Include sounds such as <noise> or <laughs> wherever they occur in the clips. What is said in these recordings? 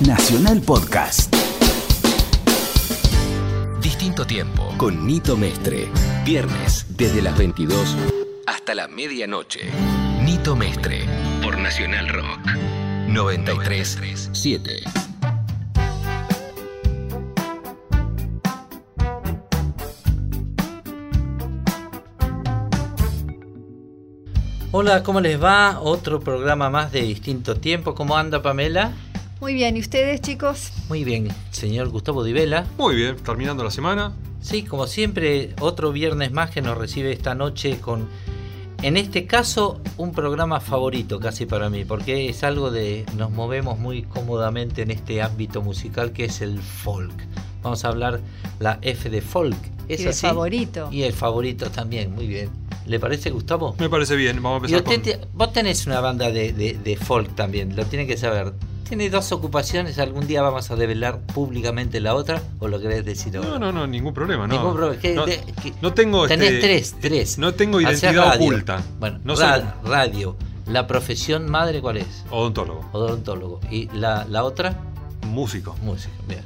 Nacional Podcast. Distinto tiempo con Nito Mestre. Viernes desde las 22 hasta la medianoche. Nito Mestre por Nacional Rock 937. Hola, ¿cómo les va? Otro programa más de distinto tiempo. ¿Cómo anda Pamela? Muy bien, ¿y ustedes chicos? Muy bien, señor Gustavo Divela. Muy bien, terminando la semana. Sí, como siempre, otro viernes más que nos recibe esta noche con, en este caso, un programa favorito casi para mí, porque es algo de, nos movemos muy cómodamente en este ámbito musical que es el folk. Vamos a hablar la F de folk. ¿Es y el así? favorito. Y el favorito también, muy bien. ¿Le parece, Gustavo? Me parece bien, vamos a Y empezar usted con... te- vos tenés una banda de, de- de folk también, lo tiene que saber. Tiene dos ocupaciones, algún día vamos a develar públicamente la otra, o lo querés decir ahora. No, no, no, ningún problema, no. Ningún problema. ¿Qué- no, de- qué- no tengo Tenés este, tres, tres. No tengo identidad oculta. Bueno, no ra- soy radio. La profesión madre, ¿cuál es? odontólogo, Odontólogo. ¿Y la, la otra? músico. Música. Bien.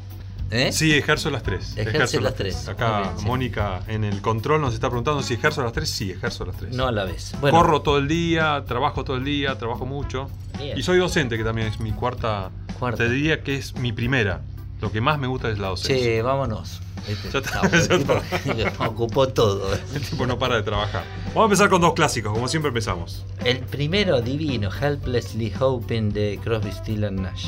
¿Eh? Sí, ejerzo las tres. Ejerce las tres. Acá sí. Mónica en el control nos está preguntando si ejerzo las tres. Sí, ejerzo las tres. No a la vez. Bueno, Corro todo el día, trabajo todo el día, trabajo mucho. Bien. Y soy docente, que también es mi cuarta. Cuarta. Te diría que es mi primera. Lo que más me gusta es la docencia. che, vámonos. Este, Ya está, no, el ya tipo está. <laughs> ocupó todo. El tipo no para de trabajar. Vamos a empezar con dos clásicos, como siempre empezamos. El primero divino, Helplessly Hoping de Crosby, Still and Nash.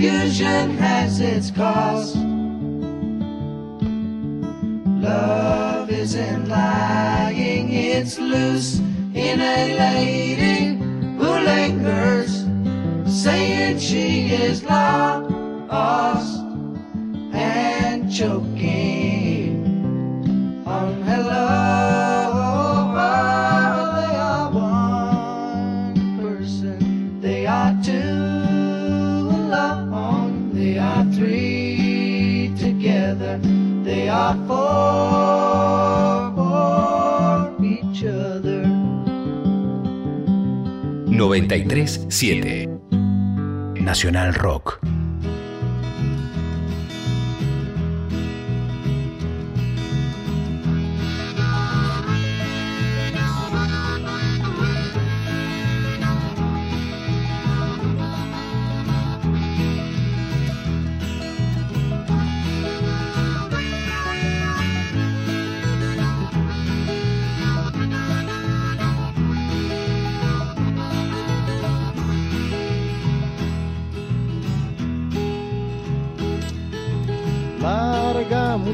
Confusion has its cost. Love isn't lying, it's loose in a lady who lingers, saying she is lost and choking for each other. 937 Nacional Rock.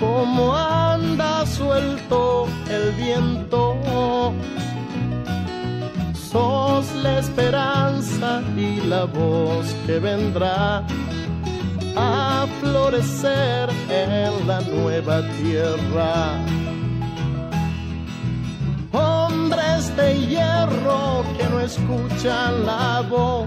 como anda suelto el viento. Sos la esperanza y la voz que vendrá a florecer en la nueva tierra. Hombres de hierro que no escuchan la voz,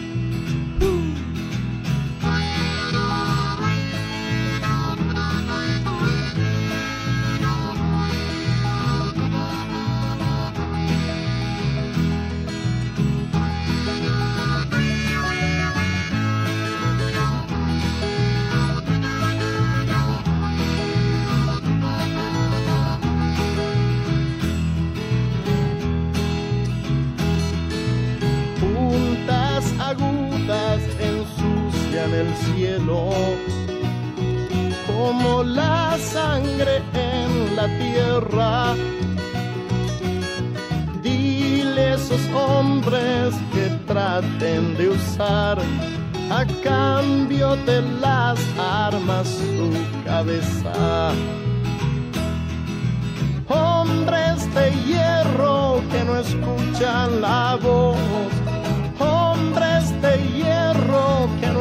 Cielo, como la sangre en la tierra. Dile a esos hombres que traten de usar a cambio de las armas su cabeza hombres de hierro que no escuchan la voz, hombres de hierro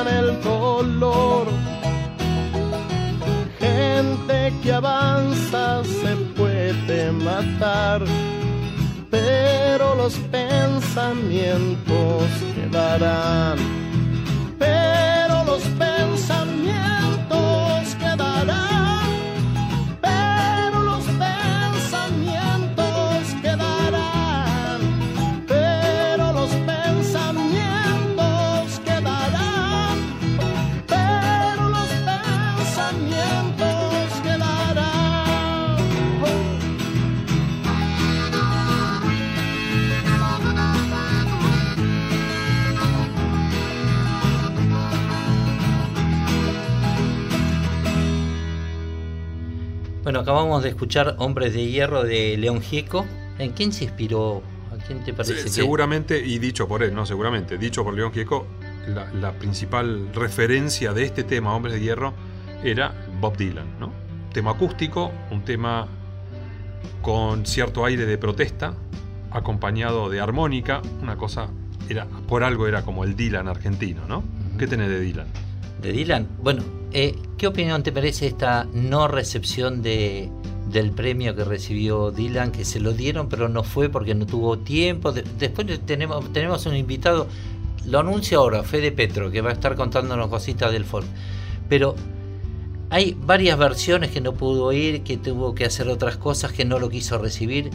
El dolor. Gente que avanza se puede matar, pero los pensamientos quedarán Bueno, acabamos de escuchar Hombres de Hierro de León Gieco. ¿En quién se inspiró? ¿A quién te parece Se- que- seguramente, y dicho por él, no seguramente, dicho por León Gieco, la, la principal referencia de este tema, Hombres de Hierro, era Bob Dylan, ¿no? Tema acústico, un tema con cierto aire de protesta, acompañado de armónica, una cosa, era, por algo era como el Dylan argentino, ¿no? ¿Qué tenés de Dylan? De Dylan? Bueno, eh, ¿qué opinión te merece esta no recepción de, del premio que recibió Dylan? Que se lo dieron, pero no fue porque no tuvo tiempo. De- después tenemos, tenemos un invitado, lo anuncio ahora, Fede Petro, que va a estar contándonos cositas del folk. Pero hay varias versiones que no pudo ir, que tuvo que hacer otras cosas, que no lo quiso recibir.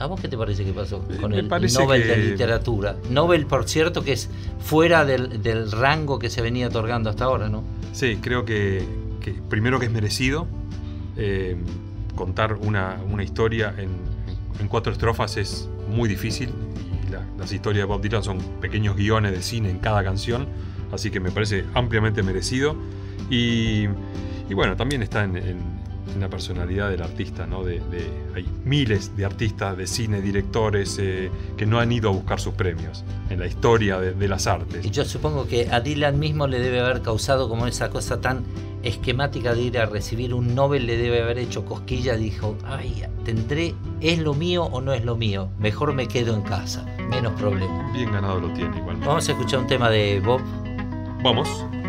¿A vos qué te parece que pasó con me el Nobel que- de Literatura? Nobel, por cierto, que es fuera del, del rango que se venía otorgando hasta ahora, ¿no? Sí, creo que, que primero que es merecido. eh, contar una, una historia en, en cuatro estrofas es muy difícil y la, las historias de Bob Dylan son pequeños guiones de cine en cada canción, así que me parece ampliamente merecido. Y, y bueno, también está en, en- la personalidad del artista, ¿no? De, de- hay miles de artistas de cine, directores eh, que no han ido a buscar sus premios en la historia de, de las artes. Y yo supongo que a Dylan mismo le debe haber causado como esa cosa tan esquemática de ir a recibir un Nobel, le debe haber hecho cosquilla, dijo, ay, tendré, ¿es lo mío o no es lo mío? Mejor me quedo en casa, menos problema. Bien ganado lo tiene igualmente. Vamos a escuchar un tema de Bob. Vamos.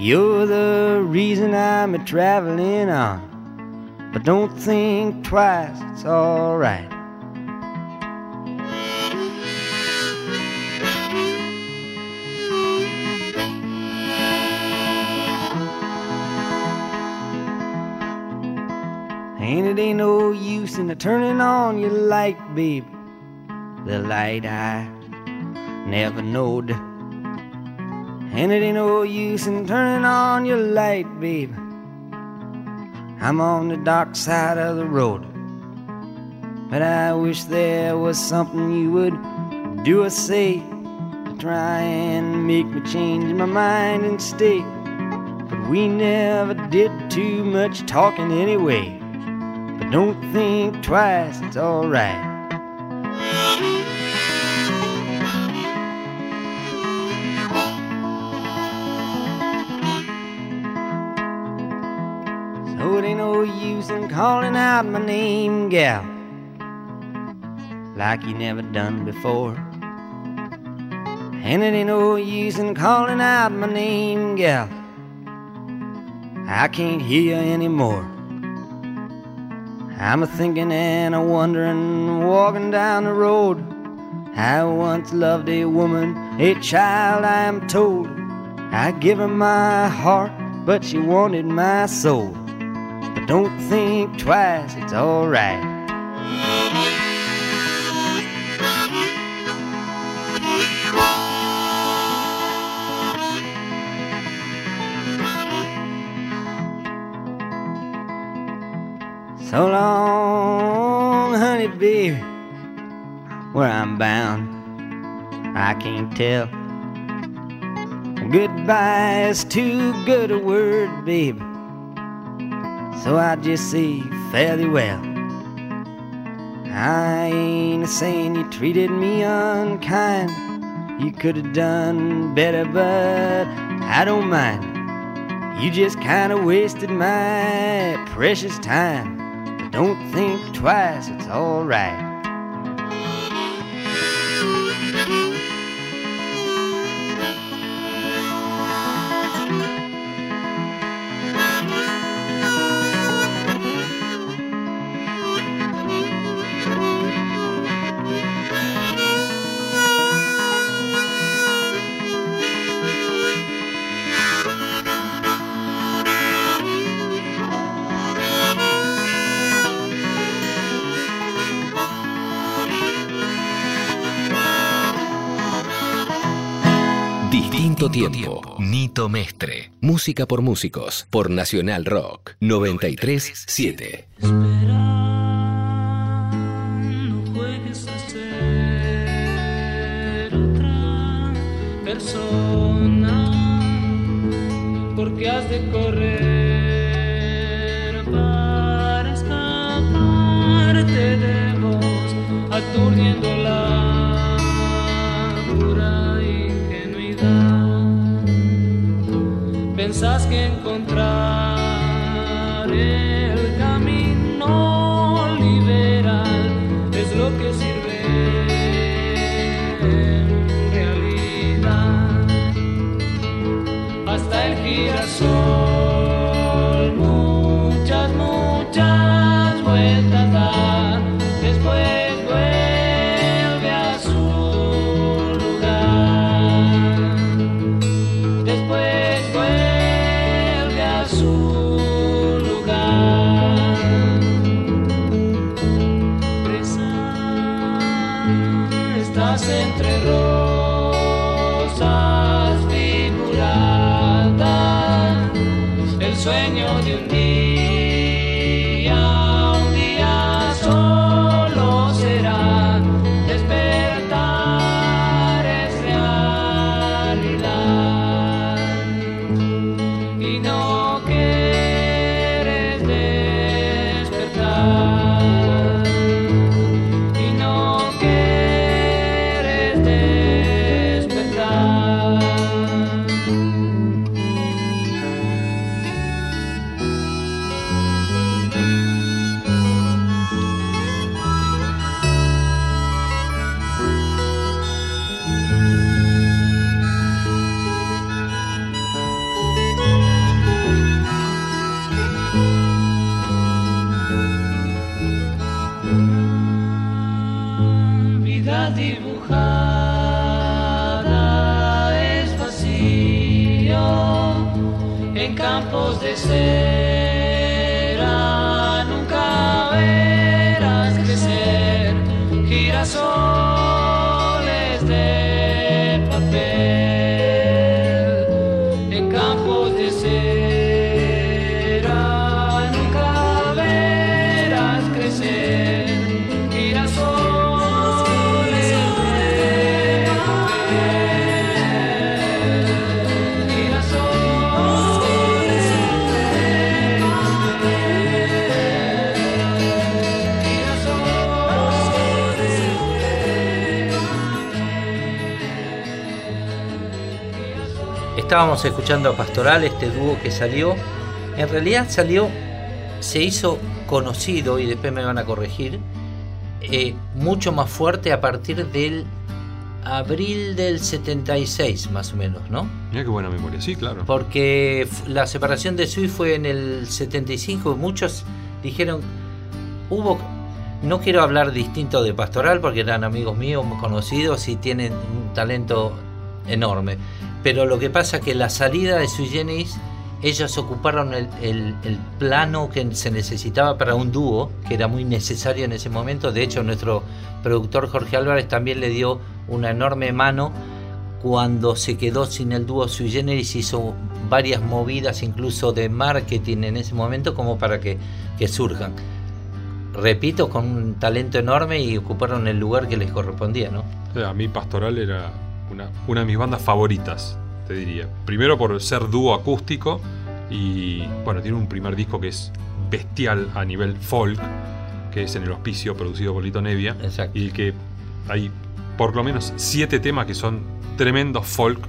You're the reason I'm a traveling on. But don't think twice, it's alright. And it ain't no use in turning on your light, baby. The light I never knowed. And it ain't no use in turning on your light, baby. I'm on the dark side of the road. But I wish there was something you would do or say to try and make me change my mind and stay. But we never did too much talking anyway. But don't think twice, it's alright. Use in calling out my name, gal, like you never done before. And it ain't no use in calling out my name, gal. I can't hear you anymore. I'm a thinking and a wondering, walking down the road. I once loved a woman, a child, I am told. I give her my heart, but she wanted my soul. But don't think twice, it's alright. So long, honey, baby, where I'm bound, I can't tell. Goodbye is too good a word, baby. So I just say fairly well. I ain't saying you treated me unkind. You could have done better, but I don't mind. You just kinda wasted my precious time. But don't think twice, it's alright. Distinto tiempo. Nito Mestre. Música por músicos. Por Nacional Rock. 937. No juegues a ser otra persona, porque has de correr para escaparte de vos, aturdiendo Pensás que encontrar el camino liberal es lo que sirve en realidad. Hasta el girasol, Estábamos escuchando a Pastoral, este dúo que salió. En realidad salió, se hizo conocido, y después me van a corregir, eh, mucho más fuerte a partir del abril del 76, más o menos, ¿no? Mira qué buena memoria. Sí, claro. Porque la separación de Sui fue en el 75. Muchos dijeron, hubo, no quiero hablar distinto de Pastoral porque eran amigos míos, muy conocidos y tienen un talento enorme. Pero lo que pasa es que la salida de Sui Generis, ellos ocuparon el, el- el plano que se necesitaba para un dúo, que era muy necesario en ese momento. De hecho, nuestro productor Jorge Álvarez también le dio una enorme mano cuando se quedó sin el dúo Sui Generis hizo varias movidas incluso de marketing en ese momento como para que, que surjan. Repito, con un talento enorme y ocuparon el lugar que les correspondía, ¿no? A mí Pastoral era una, una de mis bandas favoritas, te diría. Primero por ser dúo acústico y bueno, tiene un primer disco que es bestial a nivel folk, que es en el hospicio producido por Lito Nevia. Exacto. Y que hay por lo menos siete temas que son tremendos folk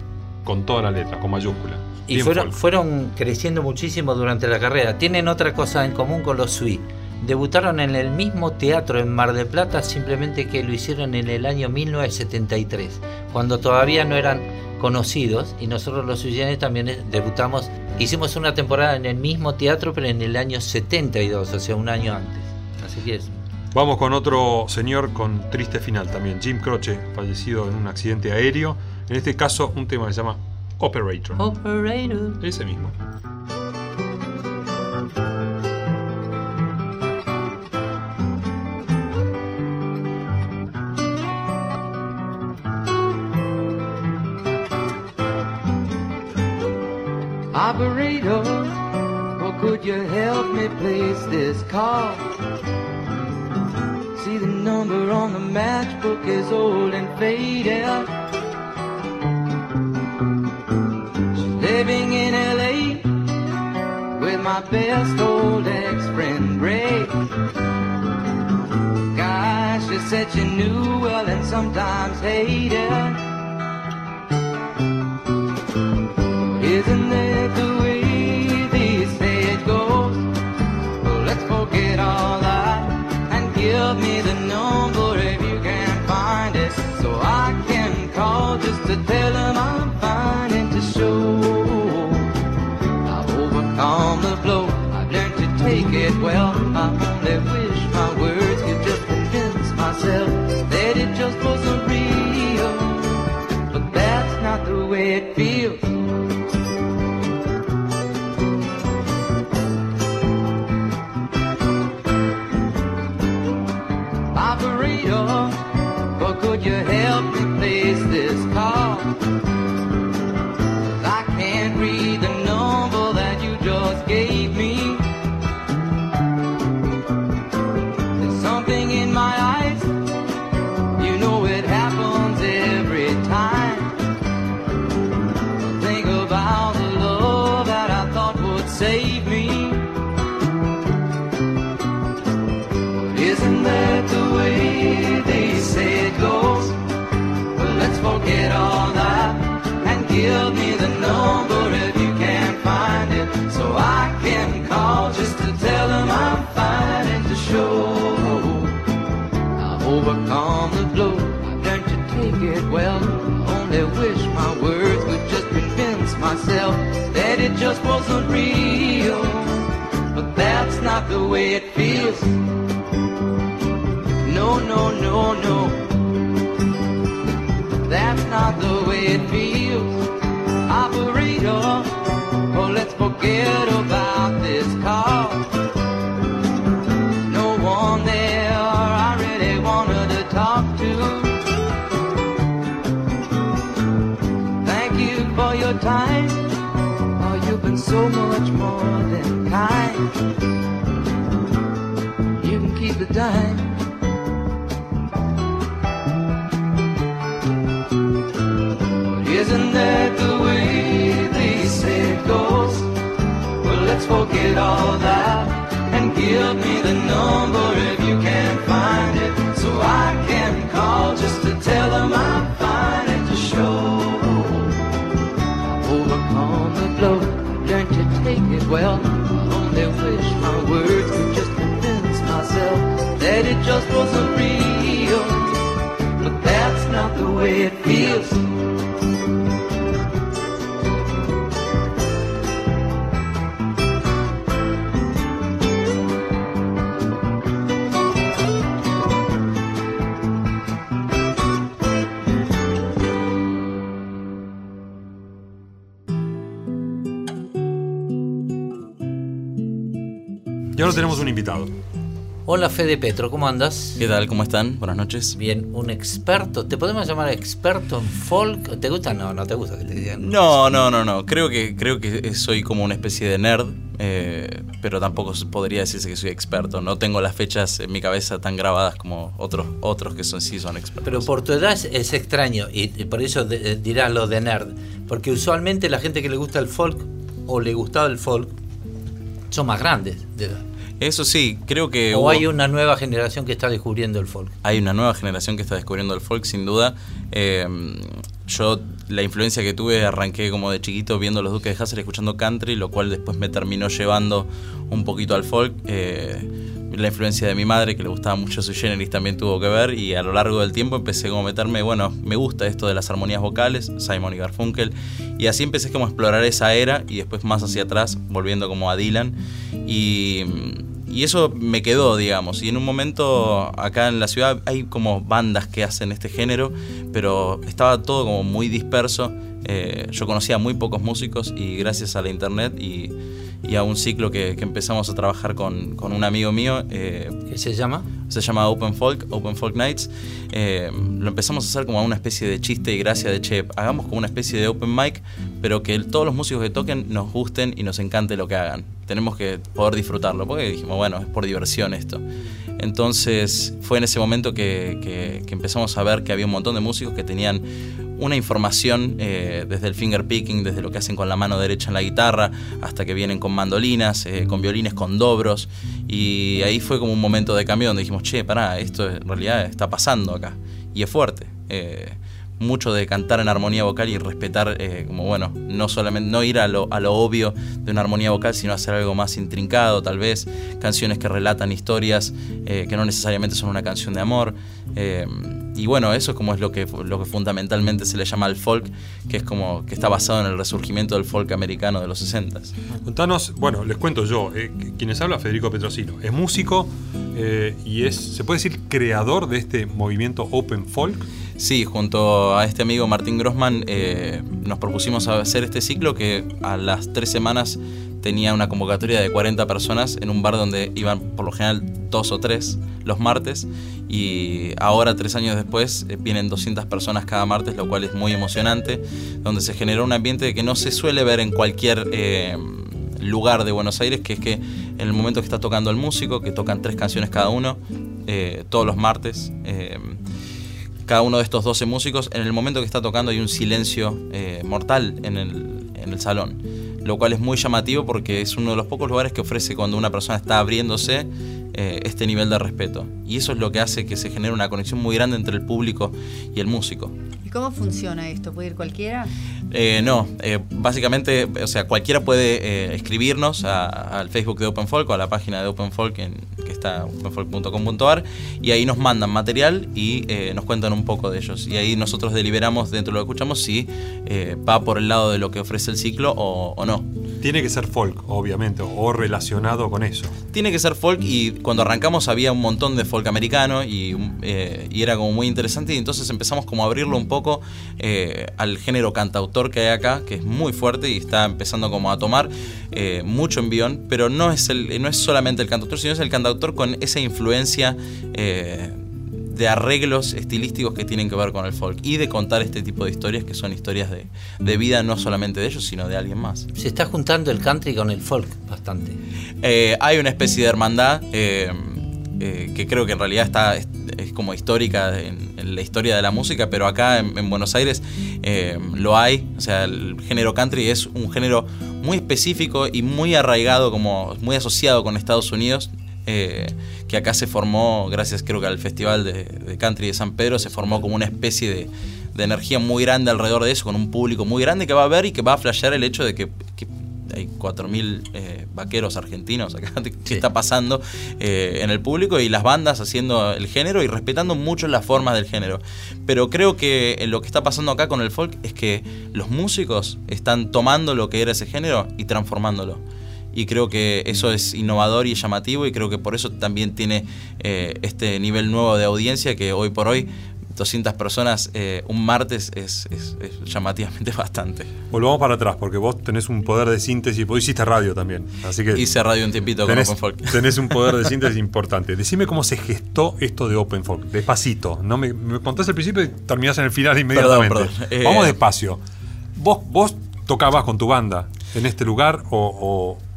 con toda la letra, con mayúscula. Y fueron, fueron creciendo muchísimo durante la carrera. Tienen otra cosa en común con los Sui. Debutaron en el mismo teatro en Mar del Plata, simplemente que lo hicieron en el año 1973, cuando todavía no eran conocidos. Y nosotros los Sui Generis también eh, debutamos. Hicimos una temporada en el mismo teatro, pero en el año 72, o sea, un año antes. Así que es Vamos con otro señor con triste final también, Jim Croce, fallecido en un accidente aéreo. En este caso, un tema que se llama Operator. Operator. Ese mismo. Operator, or oh, could you help me place this call? See the number on the matchbook is old and faded. She's living in LA with my best old ex-friend Ray. Gosh, she said she knew well and sometimes hated. well. I only wish my words could just convince myself that it just wasn't real. But that's not the way it feels. Operator, but could you help replace this car? Overcome the blow. I've to take it well. Only wish my words would just convince myself that it just wasn't real. But that's not the way it feels. No, no, no, no. That's not the way it feels. Operator, oh, let's forget about so much more than kind. You can keep the dime. But isn't that the way they say it goes? Well, let's forget all that and give me the number if you can't find it, so I can call just to tell them I'm well. I only wish my words could just convince myself that it just wasn't real. But that's not the way it feels. Tenemos un invitado. Hola Fede Petro, ¿cómo andas? ¿Qué tal? ¿Cómo están? Buenas noches. Bien, un experto. ¿Te podemos llamar experto en folk? ¿Te gusta? No, no te gusta que te digan. No, no, no, no. Creo que, creo que soy como una especie de nerd, eh, pero tampoco se podría decirse que soy experto. No tengo las fechas en mi cabeza tan grabadas como otros, otros que son, sí son expertos. Pero por tu edad es, extraño y, y por eso de- eh, dirás lo de nerd. Porque usualmente la gente que le gusta el folk o le gustaba el folk son más grandes de edad. Eso sí, creo que o hubo- hay una nueva generación que está descubriendo el folk. hay una nueva generación que está descubriendo el folk, sin duda. Eh, yo, la influencia que tuve, arranqué como de chiquito viendo los Duques de Hazzard, escuchando country, lo cual después me terminó llevando un poquito al folk. Eh, la influencia de mi madre, que le gustaba mucho su generis, también tuvo que ver. Y a lo largo del tiempo empecé como a meterme, bueno, me gusta esto de las armonías vocales, Simon y Garfunkel. Y así empecé como a explorar esa era y después más hacia atrás, volviendo como a Dylan. Y, y eso me quedó, digamos. Y en un momento acá en la ciudad hay como bandas que hacen este género, pero estaba todo como muy disperso. Eh, yo conocía muy pocos músicos y gracias a la internet y, y a un ciclo que, que empezamos a trabajar con, con un amigo mío. eh, ¿Qué se llama? se llama Open Folk, Open Folk Nights. Eh, lo empezamos a hacer como una especie de chiste y gracia de che, hagamos como una especie de open mic, pero que todos los músicos que toquen nos gusten y nos encante lo que hagan. Tenemos que poder disfrutarlo, porque dijimos, bueno, es por diversión esto. Entonces fue en ese momento que empezamos a ver que había un montón de músicos que tenían una información eh, desde el finger picking, desde lo que hacen con la mano derecha en la guitarra, hasta que vienen con mandolinas, eh, con violines, con dobros. Y ahí fue como un momento de cambio donde dijimos, che, pará, esto en realidad está pasando acá. Y es fuerte. Eh, mucho de cantar en armonía vocal y respetar, eh, como bueno, no solamente, no ir a lo, a lo obvio de una armonía vocal, sino hacer algo más intrincado, tal vez, canciones que relatan historias eh, que no necesariamente son una canción de amor. Eh, y bueno, eso es como es lo que, lo que fundamentalmente se le llama al folk, que es como que está basado en el resurgimiento del folk americano de los 60 Contanos, bueno, les cuento yo, quienes habla Federico Petrosino, es músico y es, se puede decir, creador de este movimiento Open Folk. Sí, junto a este amigo Martín Grossman eh, nos propusimos hacer este ciclo que a las tres semanas tenía una convocatoria de 40 personas en un bar donde iban por lo general dos o tres los martes. Y ahora tres años después eh, vienen 200 personas cada martes, lo cual es muy emocionante, donde se generó un ambiente que no se suele ver en cualquier... eh, lugar de Buenos Aires, que es que en el momento que está tocando el músico, que tocan tres canciones cada uno, eh, todos los martes, cada uno de estos 12 músicos, en el momento que está tocando hay un silencio eh, mortal en el, en el salón. lo cual es muy llamativo porque es uno de los pocos lugares que ofrece cuando una persona está abriéndose eh, este nivel de respeto. Y eso es lo que hace que se genere una conexión muy grande entre el público y el músico. ¿Y cómo funciona esto? ¿Puede ir cualquiera? Eh, no, eh, básicamente, o sea, cualquiera puede eh, escribirnos al Facebook de Open Folk o a la página de Open Folk en- que está openfolk.com.ar y ahí nos mandan material y eh, nos cuentan un poco de ellos. Y ahí nosotros deliberamos dentro de lo que escuchamos si va por el lado de lo que ofrece el ciclo o, o no. Tiene que ser folk, obviamente, o relacionado con eso. Tiene que ser folk y cuando arrancamos había un montón de folk americano y, y era como muy interesante y entonces empezamos como a abrirlo un poco al género cantautor que hay acá, que es muy fuerte y está empezando como a tomar eh, mucho envión, pero no es, el, no es solamente el cantautor, sino es el cantautor con esa influencia eh, de arreglos estilísticos que tienen que ver con el folk y de contar este tipo de historias que son historias de, de vida no solamente de ellos, sino de alguien más. Se está juntando el country con el folk bastante. Eh, hay una especie de hermandad eh, eh, que creo que en realidad está es, como histórica en, la historia de la música, pero acá en, en Buenos Aires eh, lo hay. O sea, el género country es un género muy específico y muy arraigado, como muy asociado con Estados Unidos. eh, que acá se formó, gracias creo que al Festival de, Country de San Pedro, se formó como una especie de, de energía muy grande alrededor de eso, con un público muy grande que va a ver y que va a flashear el hecho de que hay 4.000 eh, vaqueros argentinos acá, <laughs> que está pasando eh, en el público y las bandas haciendo el género y respetando mucho las formas del género. Pero creo que eh, lo que está pasando acá con el folk es que los músicos están tomando lo que era ese género y transformándolo. Y creo que eso es innovador y llamativo y creo que por eso también tiene eh, este nivel nuevo de audiencia que hoy por hoy 200 personas eh, un martes es, es- es llamativamente <laughs> bastante. Volvamos para atrás, porque vos tenés un poder de síntesis, vos hiciste radio también, así que... Hice radio un tiempito con tenés, Open Folk. tenés un poder de <laughs> síntesis importante. Decime cómo se gestó esto de Open Folk, despacito. No me, me contás al principio y terminás en el final inmediatamente. perdón. Eh, Vamos despacio. ¿Vos, ¿Vos tocabas con tu banda en este lugar o, o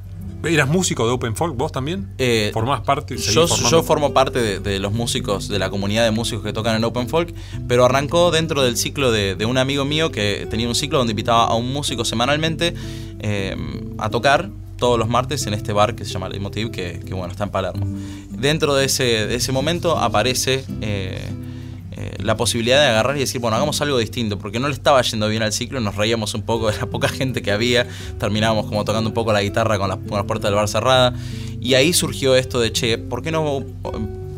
eras músico de Open Folk vos también? Eh, ¿Formás parte? Yo, formo parte de, de los músicos, de la comunidad de músicos que tocan en Open Folk, pero arrancó dentro del ciclo de, de un amigo mío que tenía un ciclo donde invitaba a un músico semanalmente eh, a tocar todos los martes en este bar que se llama Leitmotiv, que, que bueno, está en Palermo. Dentro de ese, de ese momento aparece eh, la posibilidad de agarrar y decir, bueno, hagamos algo distinto, porque no le estaba yendo bien al ciclo, nos reíamos un poco de la <laughs> poca gente que había, terminábamos como tocando un poco la guitarra con las, con puertas del bar cerradas, y ahí surgió esto de, che, ¿por qué no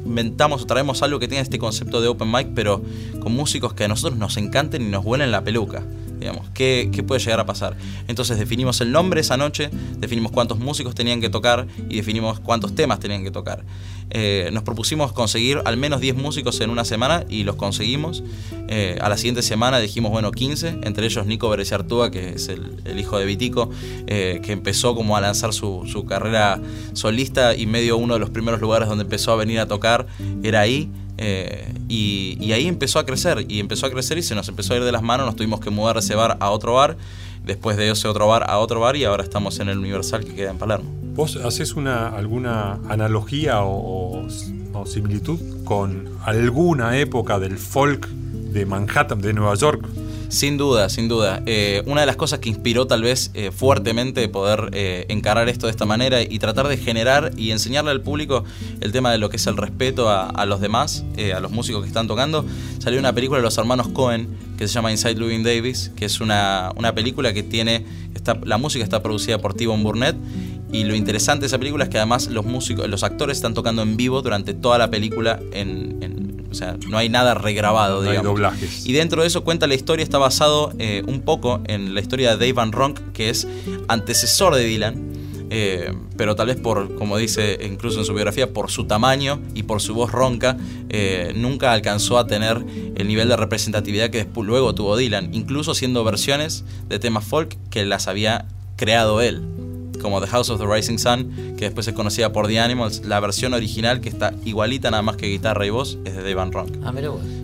inventamos o traemos algo que tenga este concepto de open mic, pero con músicos que a nosotros nos encanten y nos vuelen la peluca? Digamos, ¿qué, ¿qué puede llegar a pasar? Entonces definimos el nombre esa noche, definimos cuántos músicos tenían que tocar y definimos cuántos temas tenían que tocar. Eh, nos propusimos conseguir al menos 10 músicos en una semana y los conseguimos. Eh, a la siguiente semana dijimos, bueno, 15, entre ellos Nico Bereciartúa, que es el, el hijo de Vitico, eh, que empezó como a lanzar su, su carrera solista y medio uno de los primeros lugares donde empezó a venir a tocar era ahí. Eh, y, y ahí empezó a crecer, y empezó a crecer y se nos empezó a ir de las manos, nos tuvimos que mudar de ese bar a otro bar, después de ese otro bar a otro bar y ahora estamos en el Universal que queda en Palermo. ¿Vos haces una, alguna analogía o, o- o similitud con alguna época del folk de Manhattan, de Nueva York? Sin duda, sin duda. Eh, una de las cosas que inspiró tal vez eh, fuertemente poder eh, encarar esto de esta manera y tratar de generar y enseñarle al público el tema de lo que es el respeto a, a los demás, eh, a los músicos que están tocando, salió una película de los hermanos Cohen que se llama Inside Louis Davis, que es una, una película que tiene, está, la música está producida por T-Bone Burnett y lo interesante de esa película es que además los músicos, los actores están tocando en vivo durante toda la película en, en- o sea, no hay nada regrabado, No hay digamos. doblajes. Y dentro de eso cuenta la historia, está basado eh, un poco en la historia de Dave Van Ronk, que es antecesor de Dylan, eh, pero tal vez por, como dice incluso en su biografía, por su tamaño y por su voz ronca, eh, nunca alcanzó a tener el nivel de representatividad que después, luego tuvo Dylan, incluso haciendo versiones de temas folk que las había creado él como The House of the Rising Sun, que después es conocida por The Animals, la versión original que está igualita nada más que guitarra y voz es de Dave Van Ronk. Ah.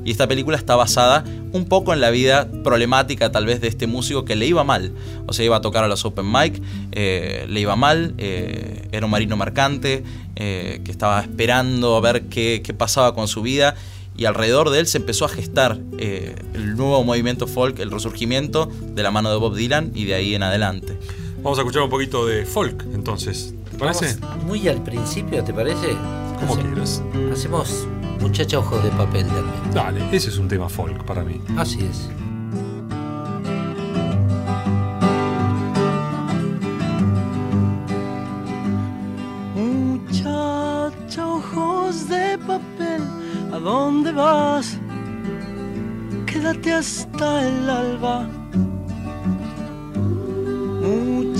Y esta película está basada un poco en la vida problemática tal vez de este músico que le iba mal. O sea, iba a tocar a los open mic, eh, le iba mal, eh, era un marino mercante, eh, que estaba esperando a ver qué, qué pasaba con su vida. Y alrededor de él se empezó a gestar eh, el nuevo movimiento folk, el resurgimiento de la mano de Bob Dylan y de ahí en adelante. Vamos a escuchar un poquito de folk, entonces. ¿Te parece? Vamos muy al principio, ¿te parece? Como Hace- quieras. Hacemos Muchacha Ojos de Papel también. Dale, ese es un tema folk para mí. Así es. Muchacha, ojos de papel, ¿a dónde vas? Quédate hasta el alba. Muchacha,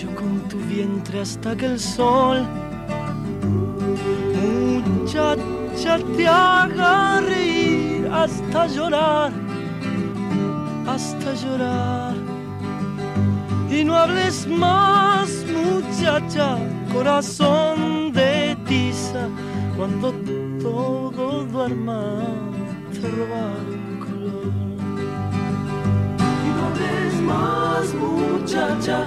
con tu vientre hasta que el sol, muchacha, te haga reír hasta llorar, hasta llorar. Y no hables más, muchacha, corazón de tiza, cuando todo duerma, te robaré color. Y no hables más, muchacha,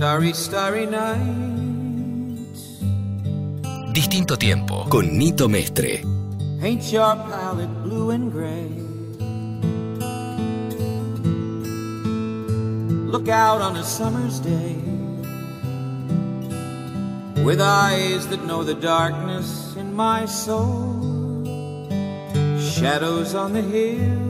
Starry, starry night. Distinto tiempo con Nito Mestre. Paint your palette blue and gray. Look out on a summer's day with eyes that know the darkness in my soul. Shadows on the hills.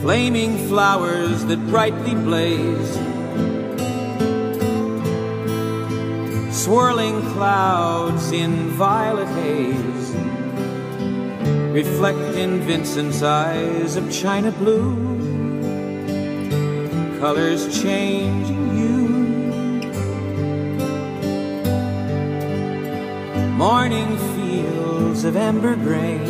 flaming flowers that brightly blaze, swirling clouds in violet haze, reflect in Vincent's eyes of china blue, colors change in you. Morning fields of amber grain.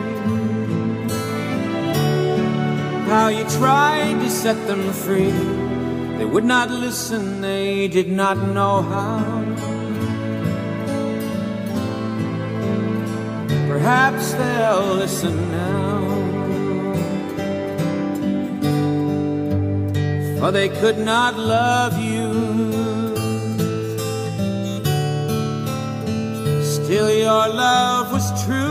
How you tried to set them free. They would not listen, they did not know how. Perhaps they'll listen now. For they could not love you. Still, your love was true.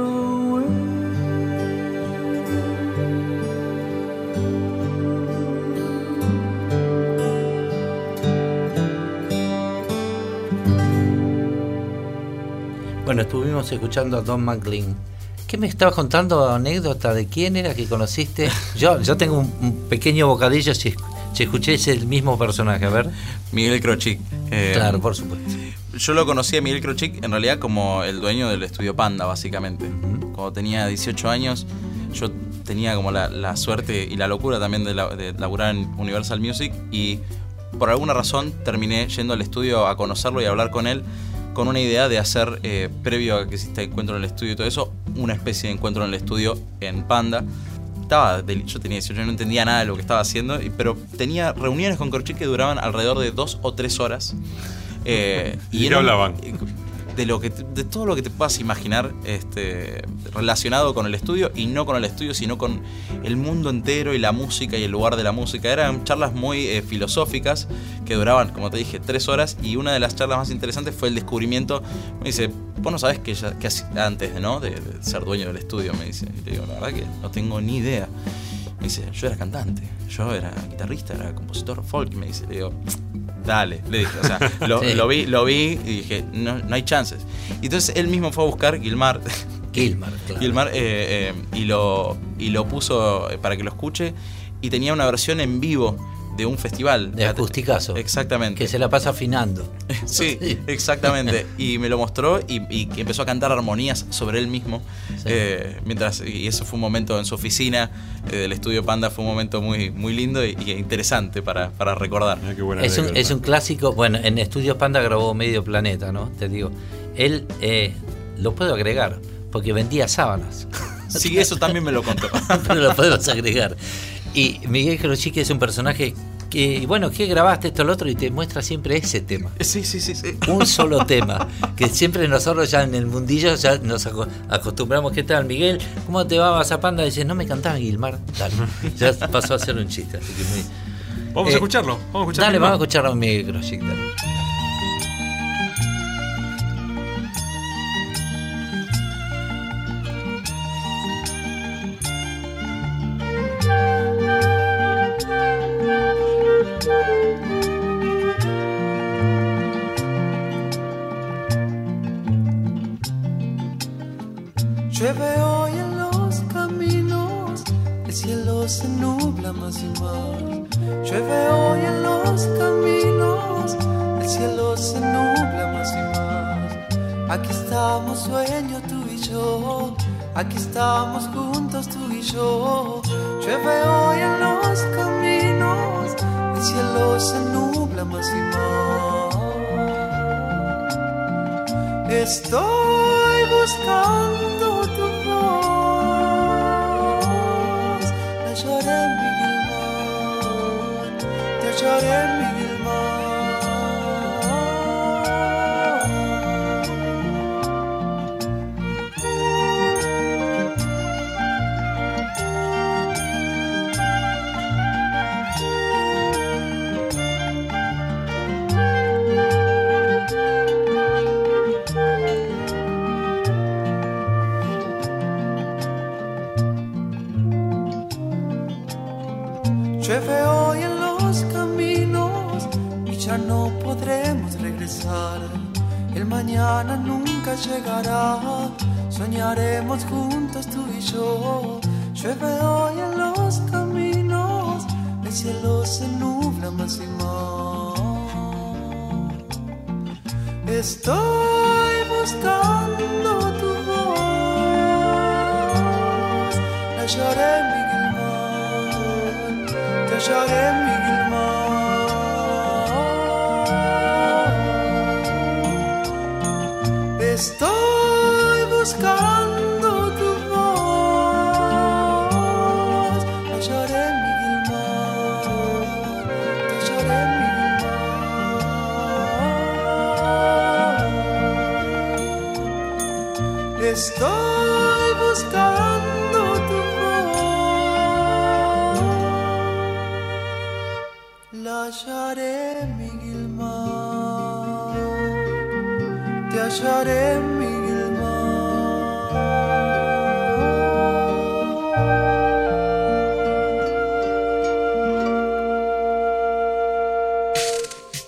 Bueno, estuvimos escuchando a Don McLean. ¿Qué me estabas contando anécdota de quién era que conociste? Yo, yo tengo un, pequeño bocadillo si, si escuché ese el mismo personaje, a ver. Miguel Crochic. eh, Claro, por supuesto. Yo lo conocí a Miguel Crochic en realidad como el dueño del estudio Panda, básicamente. Cuando tenía 18 años, yo tenía como la, la suerte y la locura también de, la- de laburar en Universal Music y por alguna razón terminé yendo al estudio a conocerlo y a hablar con él con una idea de hacer, eh, previo a que exista encuentro en el estudio y todo eso, una especie de encuentro en el estudio en Panda. Estaba del- yo tenía 18, yo no entendía nada de lo que estaba haciendo, y- pero tenía reuniones con Crochic que duraban alrededor de dos o tres horas. Eh, <laughs> ¿Y qué un- hablaban? De lo que de todo lo que te puedas imaginar este, relacionado con el estudio y no con el estudio sino con el mundo entero y la música y el lugar de la música. Eran charlas muy eh, filosóficas que duraban como te dije tres horas y una de las charlas más interesantes fue el descubrimiento. Me dice vos no sabés que, ya, antes de, de ser dueño del estudio me dice. Y le digo la verdad que no tengo ni idea me dice yo era cantante yo era guitarrista era compositor folk me dice. Le digo Dale, le dije. O sea, <laughs> lo, Sí. lo vi, lo vi y dije, no, no hay chances. Y entonces él mismo fue a buscar Gilmar. <laughs> Gilmar, claro. Gilmar eh, eh, y, lo, y lo puso eh, para que lo escuche. Y tenía una versión en vivo de un festival. De acusticazo. Exactamente. Que se la pasa afinando. <laughs> <laughs> Sí, exactamente. <laughs> Y me lo mostró y, y empezó a cantar armonías sobre él mismo. Eh, mientras, y eso fue un momento en su oficina eh, del estudio Panda, fue un momento muy, muy lindo y, y interesante para, para recordar. Es un, es un clásico. Bueno, en Estudios Panda grabó Medio Planeta, ¿no? Te digo. Él, eh, lo puedo agregar, porque vendía sábanas. Sí, eso también me lo contó. Pero lo podemos agregar. Y Miguel Crochique es un personaje que, bueno, ¿qué grabaste esto, lo otro? Y te muestra siempre ese tema. <laughs> Sí, sí, sí, sí. Un solo tema. Que siempre nosotros ya en el mundillo ya nos aco- acostumbramos. ¿Qué tal, Miguel? ¿Cómo te va, Mazapanda? Dice, no me cantaba Guilmar. Dale. Ya pasó a ser un chiste. Así que muy... Vamos a Eh, escucharlo. Vamos a escuchar Dale, vamos a escuchar a Miguel Crochique. dale. Te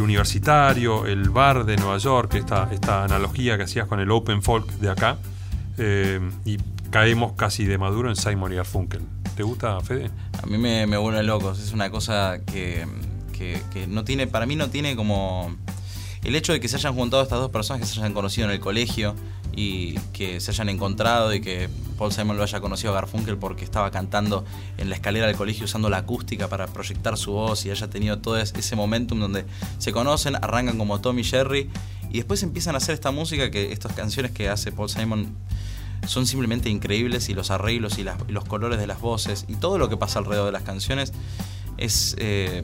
universitario, el bar de Nueva York, esta, esta analogía que hacías con el open folk de acá, eh, y caemos casi de maduro en Simon y Garfunkel. ¿Te gusta, Fede? A mí me, me vuelve locos. Es una cosa que- que no tiene, para mí no tiene como... El hecho de que se hayan juntado estas dos personas que se hayan conocido en el colegio y que se hayan encontrado y que Paul Simon lo haya conocido a Garfunkel porque estaba cantando en la escalera del colegio usando la acústica para proyectar su voz y haya tenido todo es- ese momentum donde se conocen, arrancan como Tom y Jerry y después empiezan a hacer esta música que estas canciones que hace Paul Simon son simplemente increíbles y los arreglos y los colores de las voces y todo lo que pasa alrededor de las canciones es, eh,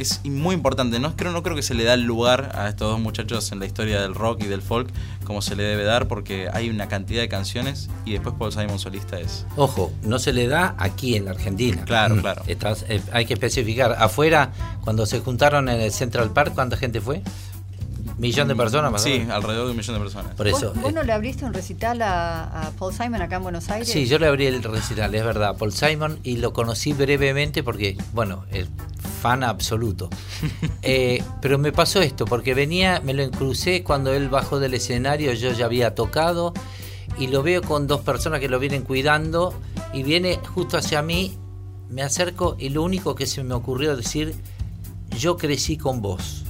es muy importante. No creo, no creo que se le da el lugar a estos dos muchachos en la historia del rock y del folk como se le debe dar porque hay una cantidad de canciones y después Paul Simon solista es... Ojo, no se le da aquí en la Argentina. Claro, Mm. claro. Estás- eh, hay que especificar. Afuera, cuando se juntaron en el Central Park, ¿cuánta gente fue? ¿Millón de personas más o Sí, menos? alrededor de un millón de personas. Por eso. ¿Vos, vos eh, no le abriste un recital a, a Paul Simon acá en Buenos Aires? Sí, yo le abrí el recital, es verdad, Paul Simon, y lo conocí brevemente porque, bueno, es fan absoluto. <laughs> Eh, pero me pasó esto, porque venía, me lo encrucé cuando él bajó del escenario, yo ya había tocado, y lo veo con dos personas que lo vienen cuidando, y viene justo hacia mí, me acerco y lo único que se me ocurrió decir, yo crecí con vos.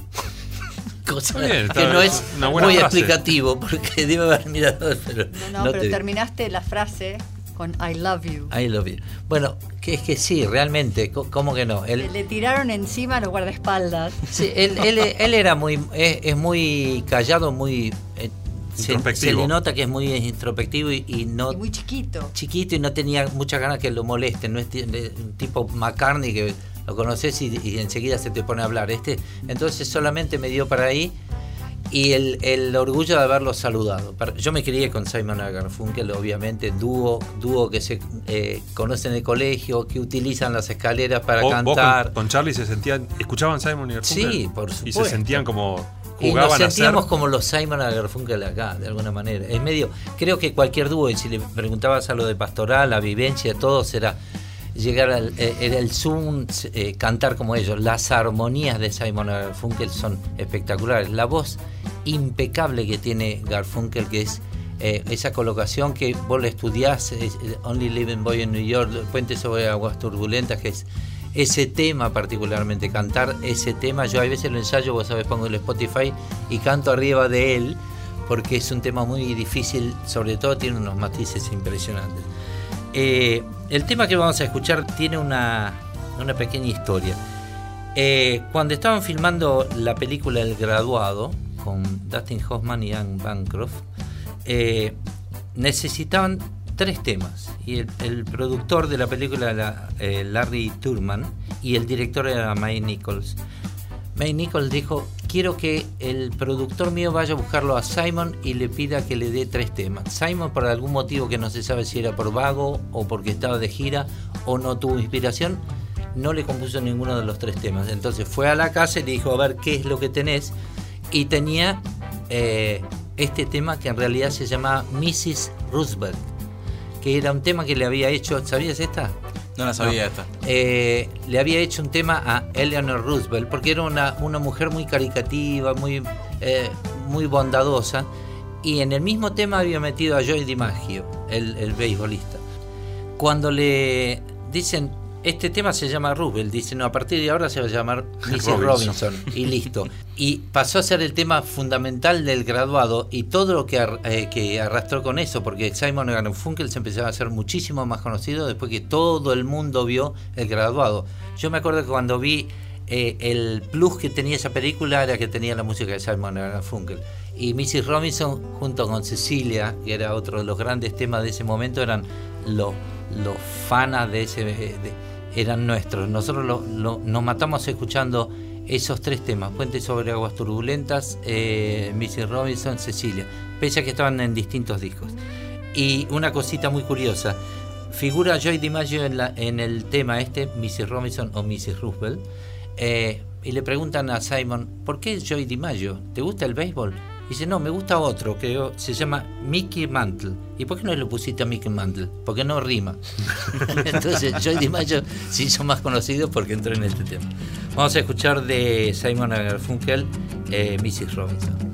Cosa Está bien, que no es una buena muy frase. explicativo, porque debe haber mirado, pero No, no pero te- terminaste la frase con I love you. I love you. Bueno, que es que sí, realmente, ¿cómo que no? Él, Le tiraron encima a los guardaespaldas. Sí, él, él, él era muy, es, es muy callado, muy... eh, se, le nota que es muy introspectivo y, y no... Y muy chiquito. chiquito y no tenía muchas ganas que lo molesten. No es un tipo McCartney que lo conoces y, y enseguida se te pone a hablar. Este, entonces solamente me dio para ahí y el, el orgullo de haberlo saludado. Yo me crié con Simon Garfunkel, obviamente, dúo, dúo que se eh, conocen en el colegio, que utilizan las escaleras para Vos- vos cantar. con, con Charlie se sentían, escuchaban Simon y Garfunkel. Sí, por Y se supuesto. sentían como Y nos a sentíamos como los Simon Garfunkel acá, de alguna manera. Es medio, creo que cualquier dúo, y si le preguntabas a lo de pastoral, la vivencia, todos era llegar al eh, el Zoom, eh, cantar como ellos. Las armonías de Simon Garfunkel son espectaculares. La voz impecable que tiene Garfunkel, que es eh, esa colocación que vos le estudiás, es, Only Living Boy in New York, Puente sobre Aguas Turbulentas, que es ese tema particularmente, cantar ese tema. Yo a veces lo ensayo, vos sabés, pongo el Spotify y canto arriba de él, porque es un tema muy difícil, sobre todo tiene unos matices impresionantes. Eh, el tema que vamos a escuchar tiene una, una pequeña historia. Eh, cuando estaban filmando la película El Graduado, con Dustin Hoffman y Anne Bancroft, eh, necesitaban tres temas. Y el, productor de la película era Larry Turman y el director era May Nichols. May Nichols dijo, quiero que el productor mío vaya a buscarlo a Simon y le pida que le dé tres temas. Simon por algún motivo que no se sabe si era por vago o porque estaba de gira o no tuvo inspiración, no le compuso ninguno de los tres temas. Entonces fue a la casa y le dijo, a ver qué es lo que tenés. Y tenía eh, este tema que en realidad se llamaba Mrs. Roosevelt, que era un tema que le había hecho, ¿sabías esta? No la sabía esta. eh, le había hecho un tema a Eleanor Roosevelt, porque era una, una mujer muy caricativa, muy, eh, muy bondadosa, y en el mismo tema había metido a Joey DiMaggio, el, el beisbolista. Cuando le dicen, este tema se llama Roosevelt, dicen, no, a partir de ahora se va a llamar Mrs. Robinson. Robinson, y listo. Y pasó a ser el tema fundamental del graduado y todo lo que, ar- eh, que arrastró con eso, porque Simon Garfunkel se empezó a hacer muchísimo más conocido después que todo el mundo vio el graduado. Yo me acuerdo que cuando vi eh, el plus que tenía esa película era que tenía la música de Simon Garfunkel. Y Mrs. Robinson junto con Cecilia, que era otro de los grandes temas de ese momento, eran los los fanas de ese... de- eran nuestros. Nosotros lo- nos matamos escuchando esos tres temas, Puente sobre Aguas Turbulentas, eh, Mrs. Robinson, Cecilia, pese a que estaban en distintos discos. Y una cosita muy curiosa, figura Joy DiMaggio en, en el tema este, Mrs. Robinson o Mrs. Roosevelt, eh, y le preguntan a Simon, ¿por qué Joy DiMaggio? ¿Te gusta el béisbol? Y dice, no, me gusta otro, que se llama Mickey Mantle. ¿Y por qué no le pusiste a Mickey Mantle? Porque no rima. <laughs> Entonces Joy DiMaggio se hizo más conocido porque entró en este tema. Vamos a escuchar de Simon Garfunkel, eh, Mrs. Robinson.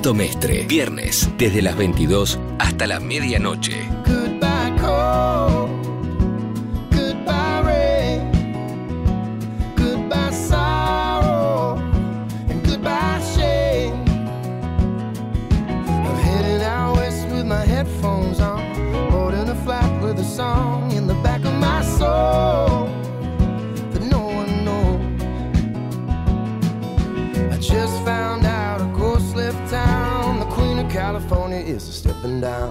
Pablito Mestre. Viernes, desde las 22 hasta la medianoche. down.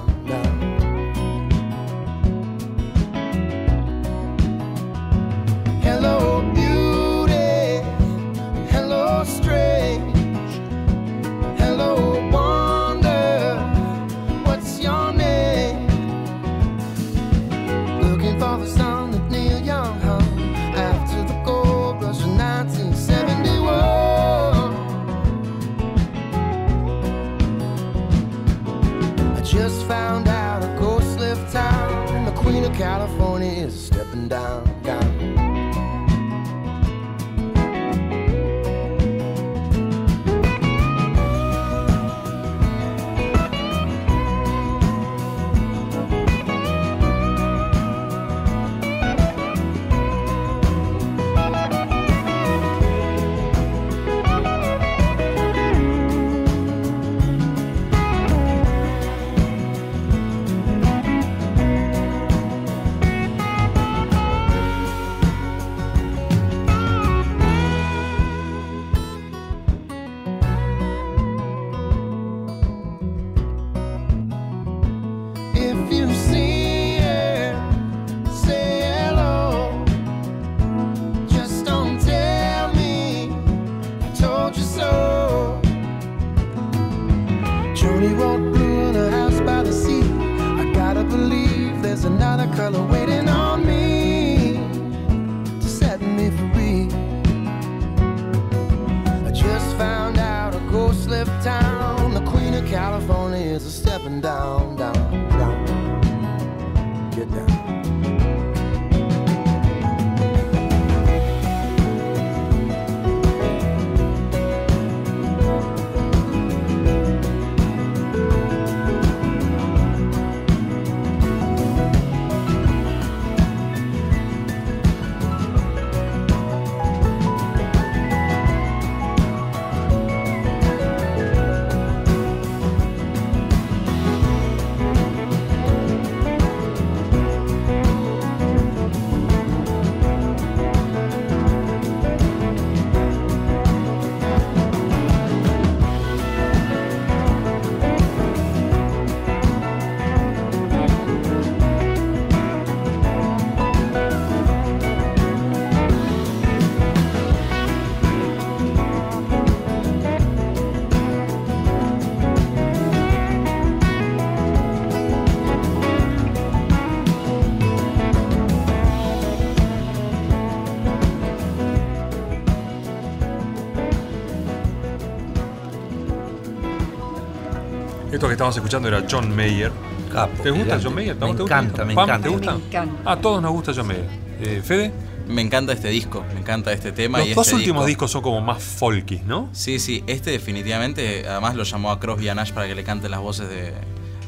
Que estábamos escuchando era John Mayer. Capo, ¿Te gusta gigante. John Mayer? ¿Te Me gusta? encanta, me encanta. ¿Te gusta? Me encanta. A todos nos gusta John Mayer. Eh, Fede, Me encanta este disco, me encanta este tema. los y dos este últimos disco. discos son como más folky, ¿no? Sí, sí, este definitivamente, además lo llamó a Crosby y a Nash para que le canten las voces de,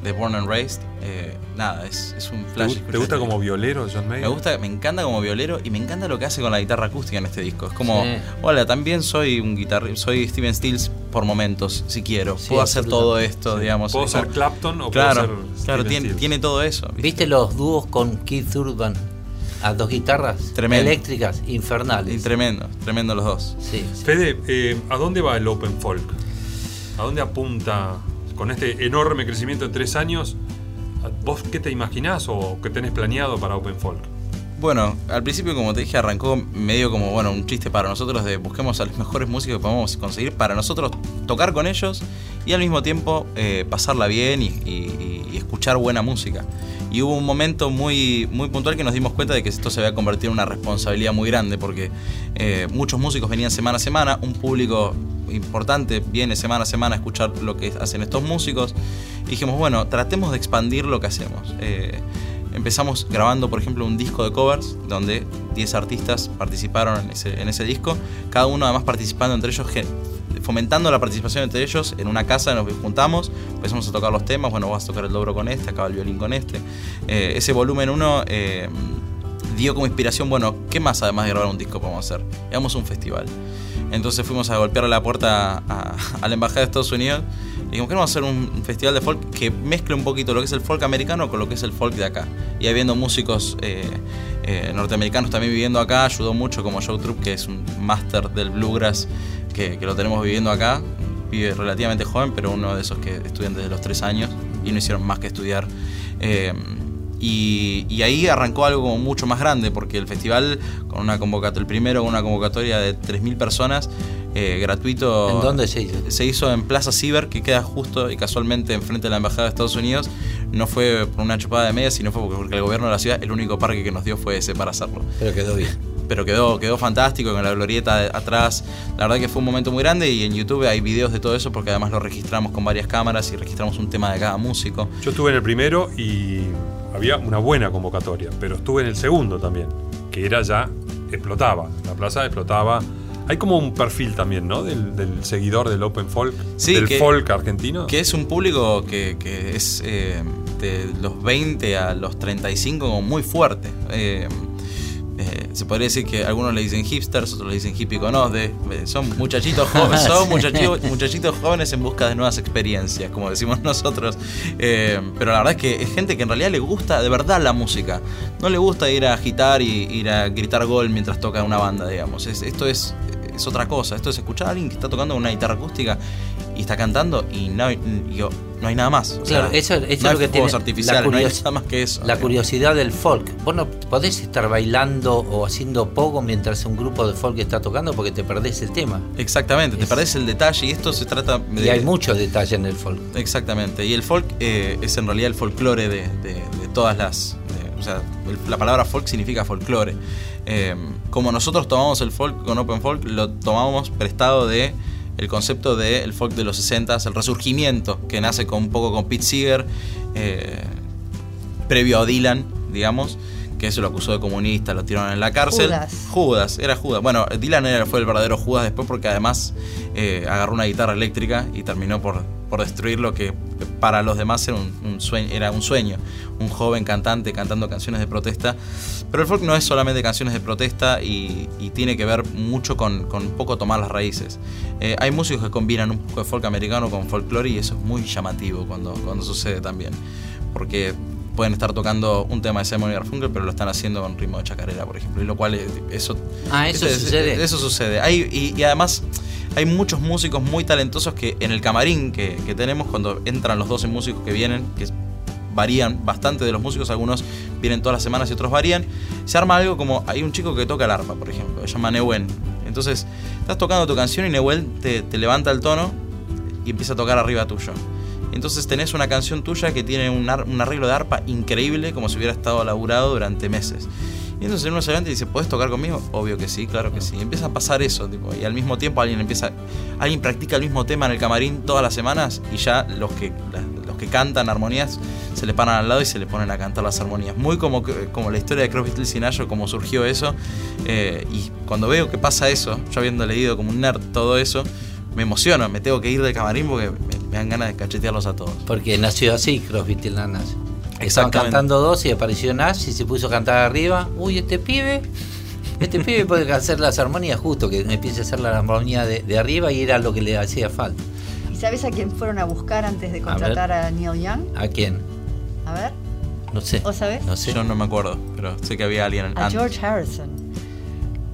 de Born and Raised. Eh, nada, es, es un ¿Te, flash. escuchar te gusta como violero John Mayer? Me gusta, me encanta como violero y me encanta lo que hace con la guitarra acústica en este disco. Es como, Sí. hola, también soy un guitarrista, soy Steven Stills por momentos, si quiero. Sí, puedo hacer todo esto, digamos. ¿Puedo ser Clapton o claro, puedo ser claro, tiene, tiene todo eso. ¿viste? ¿Viste los dúos con Keith Urban? A dos guitarras Tremendo. eléctricas infernales. Y tremendo, tremendo los dos. Sí, sí. Fede, eh, ¿a dónde va el Open Folk? ¿A dónde apunta con este enorme crecimiento en tres años? ¿Vos qué te imaginás o qué tenés planeado para Open Folk? Bueno, al principio, como te dije, arrancó medio como, bueno, un chiste para nosotros de busquemos a los <laughs> mejores músicos que podemos conseguir para nosotros tocar con ellos y al mismo tiempo eh, pasarla bien y escuchar buena música. Y hubo un momento muy, muy puntual que nos dimos cuenta de que esto se había convertido en una responsabilidad muy grande porque eh, muchos músicos venían semana a semana, un público importante viene semana a semana escuchar lo que hacen estos músicos. Y dijimos, bueno, tratemos de expandir lo que hacemos. Eh, Empezamos grabando, por ejemplo, un disco de covers donde 10 artistas participaron en ese, disco, cada uno además participando entre ellos, fomentando la participación entre ellos. En una casa nos juntamos, empezamos a tocar los temas, bueno, vas a tocar el dobro con este, acaba el violín con este. Eh, ese volumen 1 dio como inspiración, bueno, ¿qué más además de grabar un disco podemos hacer? Hagamos un festival. Entonces fuimos a golpear la puerta a, la Embajada de Estados Unidos y dijimos, queremos hacer un festival de folk que mezcle un poquito lo que es el folk americano con lo que es el folk de acá. Y habiendo músicos eh, eh, norteamericanos también viviendo acá, ayudó mucho como Joe Troop, que es un máster del bluegrass, que, que lo tenemos viviendo acá. Vive relativamente joven, pero uno de esos que estudian desde los tres años y no hicieron más que estudiar. Eh, y, y ahí arrancó algo como mucho más grande, porque el festival, con una convocatoria, el primero con una convocatoria de 3.000 personas, eh, gratuito. ¿En dónde se hizo? Se hizo en Plaza Ciber, que queda justo y casualmente enfrente de la Embajada de Estados Unidos. No fue por una chupada de media, sino fue porque el gobierno de la ciudad, el único parque que nos dio fue ese para hacerlo. Pero quedó bien. <laughs> Pero quedó, quedó fantástico con la glorieta de- atrás. La verdad que fue un momento muy grande y en YouTube hay videos de todo eso porque además lo registramos con varias cámaras y registramos un tema de cada músico. Yo estuve en el primero y había una buena convocatoria, pero estuve en el segundo también, que era ya, explotaba, la plaza explotaba. Hay como un perfil también, ¿no? Del, del seguidor del Open Folk, Sí, del que- folk argentino. Que es un público que, que es eh, de los 20 a los 35 como muy fuerte. Eh, se podría decir que algunos le dicen hipsters, otros le dicen hippie con osde. Eh, son muchachitos <laughs> jóvenes, son muchachitos, muchachitos jóvenes en busca de nuevas experiencias, como decimos <laughs> nosotros. Eh, pero la verdad es que es gente que en realidad le gusta de verdad la música. No le gusta ir a agitar y ir a gritar gol mientras toca una banda, digamos. Es- esto es, es otra cosa. Esto es escuchar a alguien que está tocando una guitarra acústica y está cantando y no hay, no hay nada más. O Claro, sea, eso, eso no es lo que tiene artificiales, no hay nada más que eso. la curiosidad del folk. Vos no podés estar bailando o haciendo poco mientras un grupo de folk está tocando porque te perdés el tema. Exactamente, te perdés el detalle y esto se trata de... Y hay mucho detalle en el folk. Exactamente, y el folk eh, es en realidad el folclore de, de- de todas las... o sea, el- la palabra folk significa folclore. Eh, como nosotros tomamos el folk con Open Folk, lo tomamos prestado de el concepto del folk de los 60 el resurgimiento que nace con un poco con Pete Seeger, eh, previo a Dylan, digamos, que eso lo acusó de comunista, lo tiraron en la cárcel. Judas. Judas, era Judas. Bueno, Dylan era, fue el verdadero Judas después porque además eh, agarró una guitarra eléctrica y terminó por, por destruir lo que para los demás era un, sueño, era un sueño. Un joven cantante cantando canciones de protesta. Pero el folk no es solamente canciones de protesta y, y tiene que ver mucho con, con un poco tomar las raíces. Eh, hay músicos que combinan un poco de folk americano con folclore y eso es muy llamativo cuando, cuando sucede también. Porque pueden estar tocando un tema de Simon y Garfunkel, pero lo están haciendo con ritmo de chacarera, por ejemplo. Y lo cual, eh, eso... Ah, eso sucede. Eso sucede. Hay, y, y además hay muchos músicos muy talentosos que en el camarín que, que tenemos, cuando entran los 12 músicos que vienen, que varían bastante de los músicos, algunos vienen todas las semanas y otros varían, se arma algo como, hay un chico que toca el arpa, por ejemplo, se llama Neuen. Entonces, estás tocando tu canción y Neuen te, te levanta el tono y empieza a tocar arriba tuyo. Entonces tenés una canción tuya que tiene un, ar- un arreglo de arpa increíble, como si hubiera estado laburado durante meses. Y entonces uno se levanta y dice, ¿puedes tocar conmigo? Obvio que sí, claro que sí. Empieza a pasar eso, tipo, y al mismo tiempo alguien empieza, alguien practica el mismo tema en el camarín todas las semanas y ya los que, los que cantan armonías se le paran al lado y se le ponen a cantar las armonías. Muy como, como la historia de Crosby, Stills y cómo surgió eso. Eh, y cuando veo que pasa eso, yo habiendo leído como un nerd todo eso, me emociono, me tengo que ir del camarín porque me, me dan ganas de cachetearlos a todos. Porque nació así Crosby, Stills and Nash. Estaban cantando dos y apareció Nash y se puso a cantar arriba. Uy, este pibe, este pibe puede hacer las armonías justo, que empiece a hacer la armonía de, de arriba y era lo que le hacía falta. ¿Y sabes a quién fueron a buscar antes de contratar a, Neil Young? ¿A quién? A ver, No sé. ¿vos sabés? No sé. Yo no me acuerdo, pero sé que había alguien A antes. George Harrison.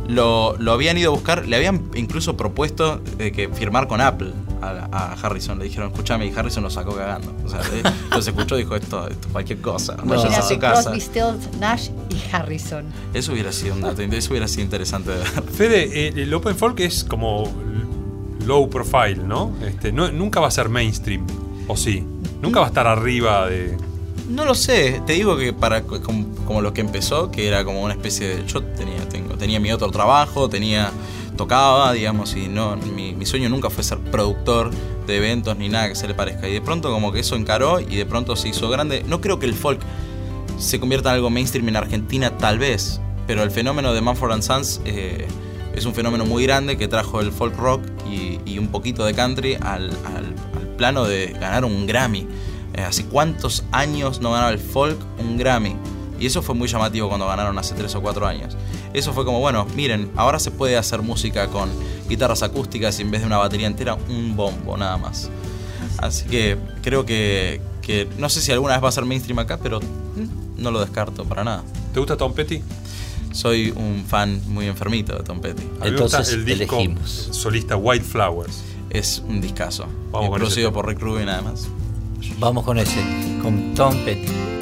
Lo, lo habían ido a buscar, le habían incluso propuesto eh, que firmar con Apple a, a Harrison. Le dijeron, escúchame, y Harrison lo sacó cagando. O sea, eh, <laughs> los escuchó y dijo, esto, esto es cualquier cosa. Váyanse a Imagínate su casa. Crosby, Stills, Nash y Harrison. Eso hubiera sido un dato, eso hubiera sido interesante de ver. Fede, eh, el Open Folk es como low profile, ¿no? Este, no nunca va a ser mainstream, ¿o sí? Nunca va a estar arriba de... No lo sé, te digo que para como, como lo que empezó, que era como una especie de. Yo tenía, tengo, tenía mi otro trabajo, tenía. tocaba, digamos, y no. Mi, mi sueño nunca fue ser productor de eventos ni nada que se le parezca. Y de pronto como que eso encaró y de pronto se hizo grande. No creo que el folk se convierta en algo mainstream en Argentina, tal vez. Pero el fenómeno de Manford and Sons eh, es un fenómeno muy grande que trajo el folk rock y, y un poquito de country al, al- al plano de ganar un Grammy. Eh, ¿Hace cuántos años no ganaba el folk un Grammy? Y eso fue muy llamativo cuando ganaron hace 3 o 4 años. Eso fue como, bueno, miren, ahora se puede hacer música con guitarras acústicas y en vez de una batería entera, un bombo nada más. Así que creo que, que no sé si alguna vez va a ser mainstream acá, pero no lo descarto para nada. ¿Te gusta Tom Petty? Soy un fan muy enfermito de Tom Petty. A mí me gusta el disco solista White Flowers. Es un discazo. Vamos producido por Rick Rubin además. Vamos con ese, con Tom Petty.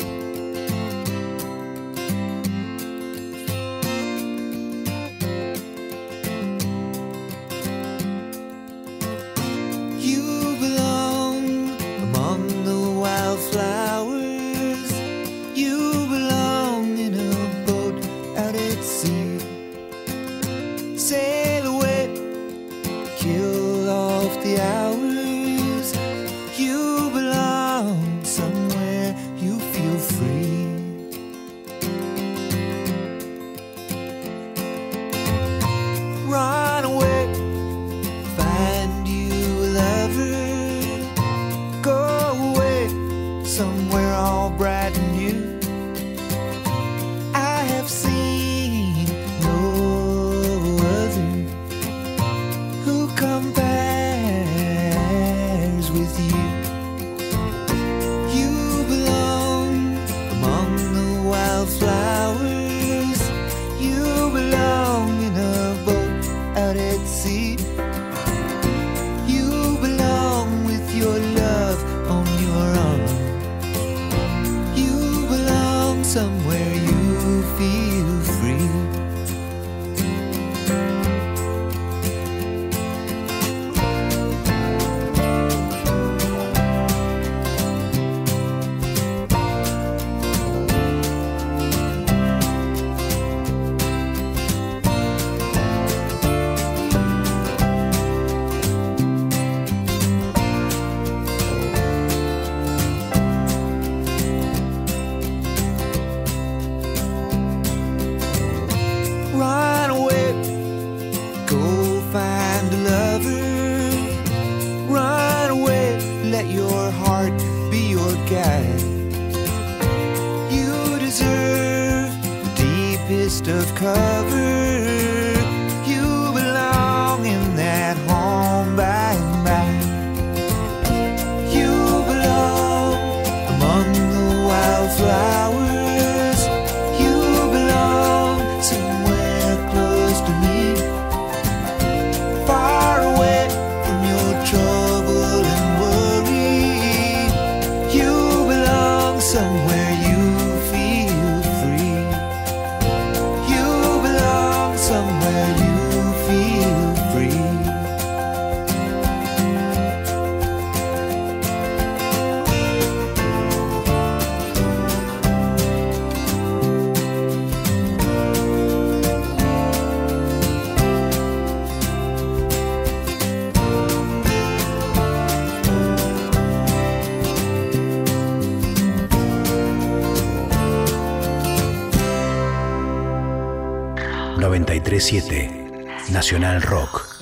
937 Nacional Rock.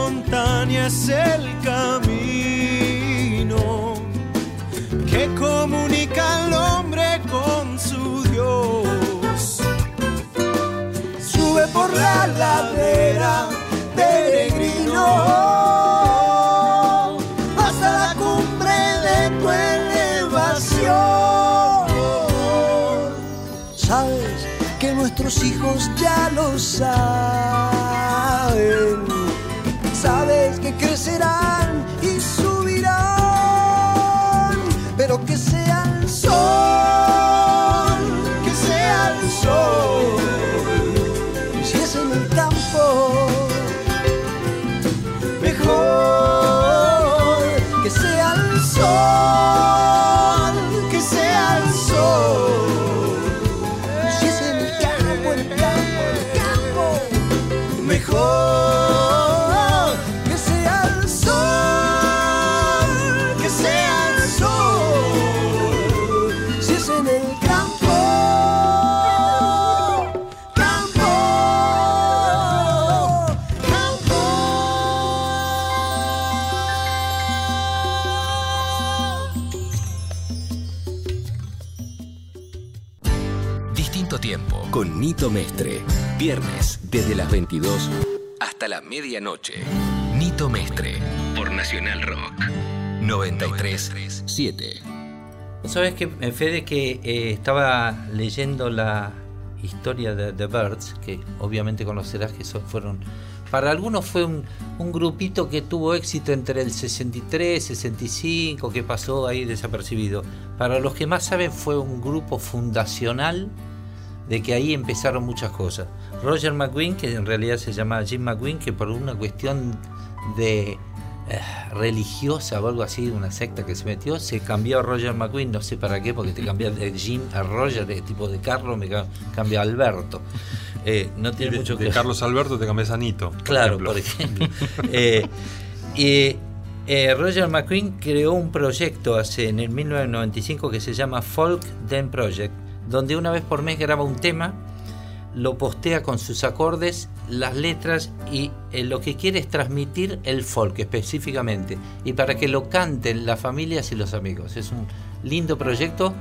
Montaña es el camino que comunica al hombre con su Dios. Sube por la ladera, peregrino, hasta la cumbre de tu elevación. Sabes que nuestros hijos ya lo saben. Sabes que crecerán y subirán, pero que sea Nito Mestre. Viernes desde las 22 hasta la medianoche. Nito Mestre por Nacional Rock 937. ¿Sabes que Fede, que eh, estaba leyendo la historia de The Birds, que obviamente conocerás que son, fueron Para algunos fue un, un grupito que tuvo éxito entre el 63, 65, que pasó ahí desapercibido. Para los que más saben fue un grupo fundacional de que ahí empezaron muchas cosas. Roger McGuinn, que en realidad se llama Jim McGuinn, que por una cuestión de eh, religiosa o algo así, una secta que se metió, se cambió a Roger McQueen, no sé para qué, porque te cambia de Jim a Roger, de tipo de Carlos, me ca- cambia a Alberto. Eh, no tiene de, mucho de que Carlos Alberto te cambias a Nito. por Claro, ejemplo. por ejemplo. Eh, y eh, Roger McQueen creó un proyecto hace, en el 1995 que se llama Folk Den Project, donde una vez por mes graba un tema, lo postea con sus acordes, las letras y eh, lo que quiere es transmitir el folk específicamente y para que lo canten las familias y los amigos. Es un lindo proyecto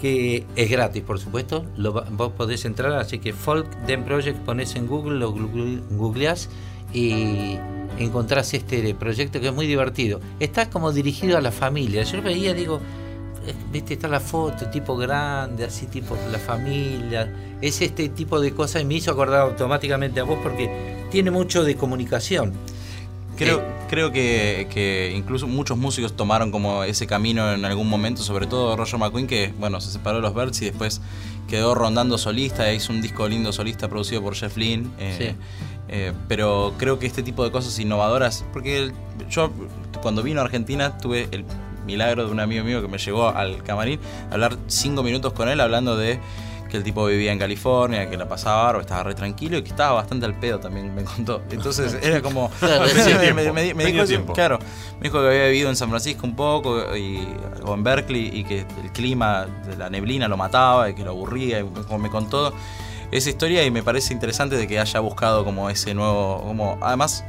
que es gratis, por supuesto. Lo, vos podés entrar, así que Folk Den Project pones en Google, lo google- googleás y encontrás este proyecto que es muy divertido. Está como dirigido a la familia. Yo veía, digo, viste, está la foto, tipo grande, así tipo la familia. Es este tipo de cosas y me hizo acordar automáticamente a vos porque tiene mucho de comunicación. Creo, Eh, creo que, que incluso muchos músicos tomaron como ese camino en algún momento, sobre todo Roger McQueen, que bueno, se separó de los Birds y después quedó rondando solista, e hizo un disco lindo solista producido por Jeff Lynne. eh, Sí. eh, pero creo que este tipo de cosas innovadoras, porque el- yo cuando vino a Argentina tuve el milagro de un amigo mío que me llegó al camarín a hablar cinco minutos con él hablando de que el tipo vivía en California, que la pasaba bárbaro, estaba re tranquilo y que estaba bastante al pedo también, me contó. Entonces <laughs> era como... <laughs> Me- tiempo, me, me- me tenía dijo tiempo. claro, me dijo que había vivido en San Francisco un poco y, o en Berkeley y que el clima de la neblina lo mataba y que lo aburría y como me contó esa historia y me parece interesante de que haya buscado como ese nuevo, como además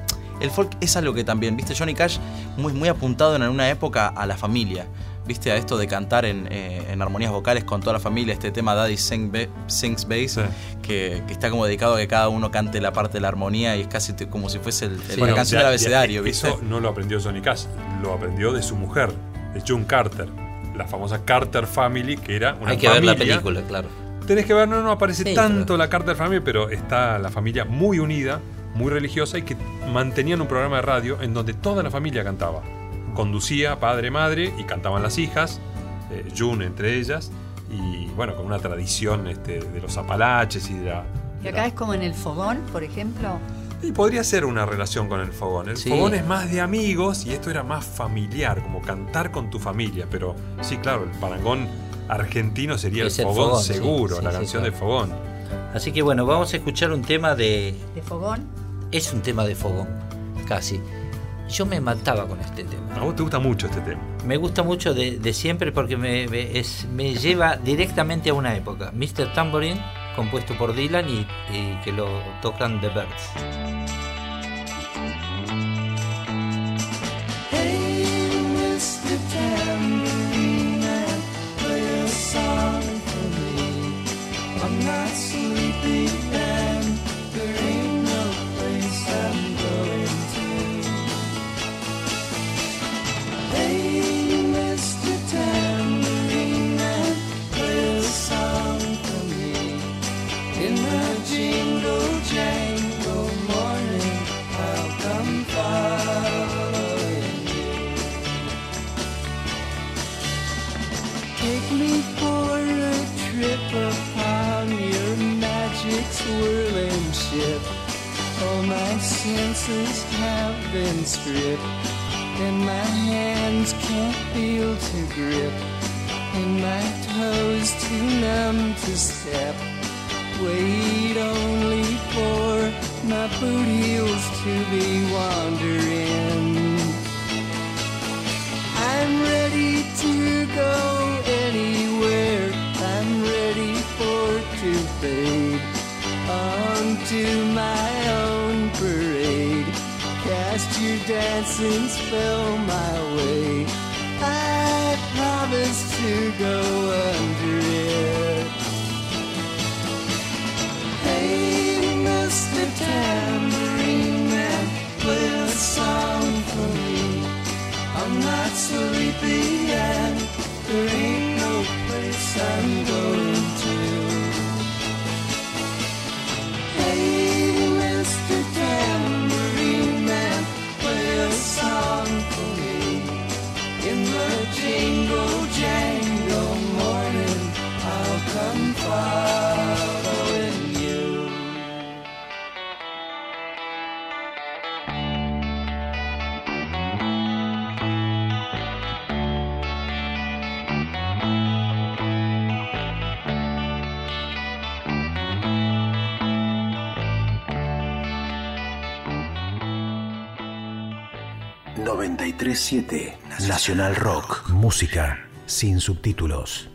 el folk es algo que también, viste, Johnny Cash muy, muy apuntado en una época a la familia. Viste, a esto de cantar en, eh, en armonías vocales con toda la familia, este tema Daddy Sing Ba- Sings Bass, Sí. que, que está como dedicado a que cada uno cante la parte de la armonía y es casi como si fuese el, el- Bueno, la canción del de- abecedario, ¿viste? Eso no lo aprendió Johnny Cash, lo aprendió de su mujer, de June Carter, la famosa Carter Family, que era una Hay que ver la película, claro. Tenés que ver, no, no aparece Sí, tanto pero- la Carter Family, pero está la familia muy unida, muy religiosa y que mantenían un programa de radio en donde toda la familia cantaba. Conducía padre, madre y cantaban las hijas, eh, June entre ellas, y bueno, con una tradición este, de los apalaches y de la. Y acá la- es como en el fogón, por ejemplo. y podría ser una relación con el fogón. El Sí. fogón es más de amigos y esto era más familiar, como cantar con tu familia. Pero sí, claro, el parangón argentino sería el el fogón, sí, seguro, sí, la sí, canción claro. de fogón. Así que bueno, vamos a escuchar un tema de... De fogón. Es un tema de fogón, casi. Yo me mataba con este tema. A vos te gusta mucho este tema. Me gusta mucho de, de siempre porque me, me- es- me lleva directamente a una época. Mr. Tambourine, compuesto por Dylan y, y que lo tocan The Birds. Senses have been stripped, and my hands can't feel to grip, and my toes too numb to step. Wait only for my boot heels to be wandering. I'm ready to go anywhere. I'm ready for to fade onto dancing's fell my way. I promise to go away. 937 Nacional Rock. Música sin subtítulos.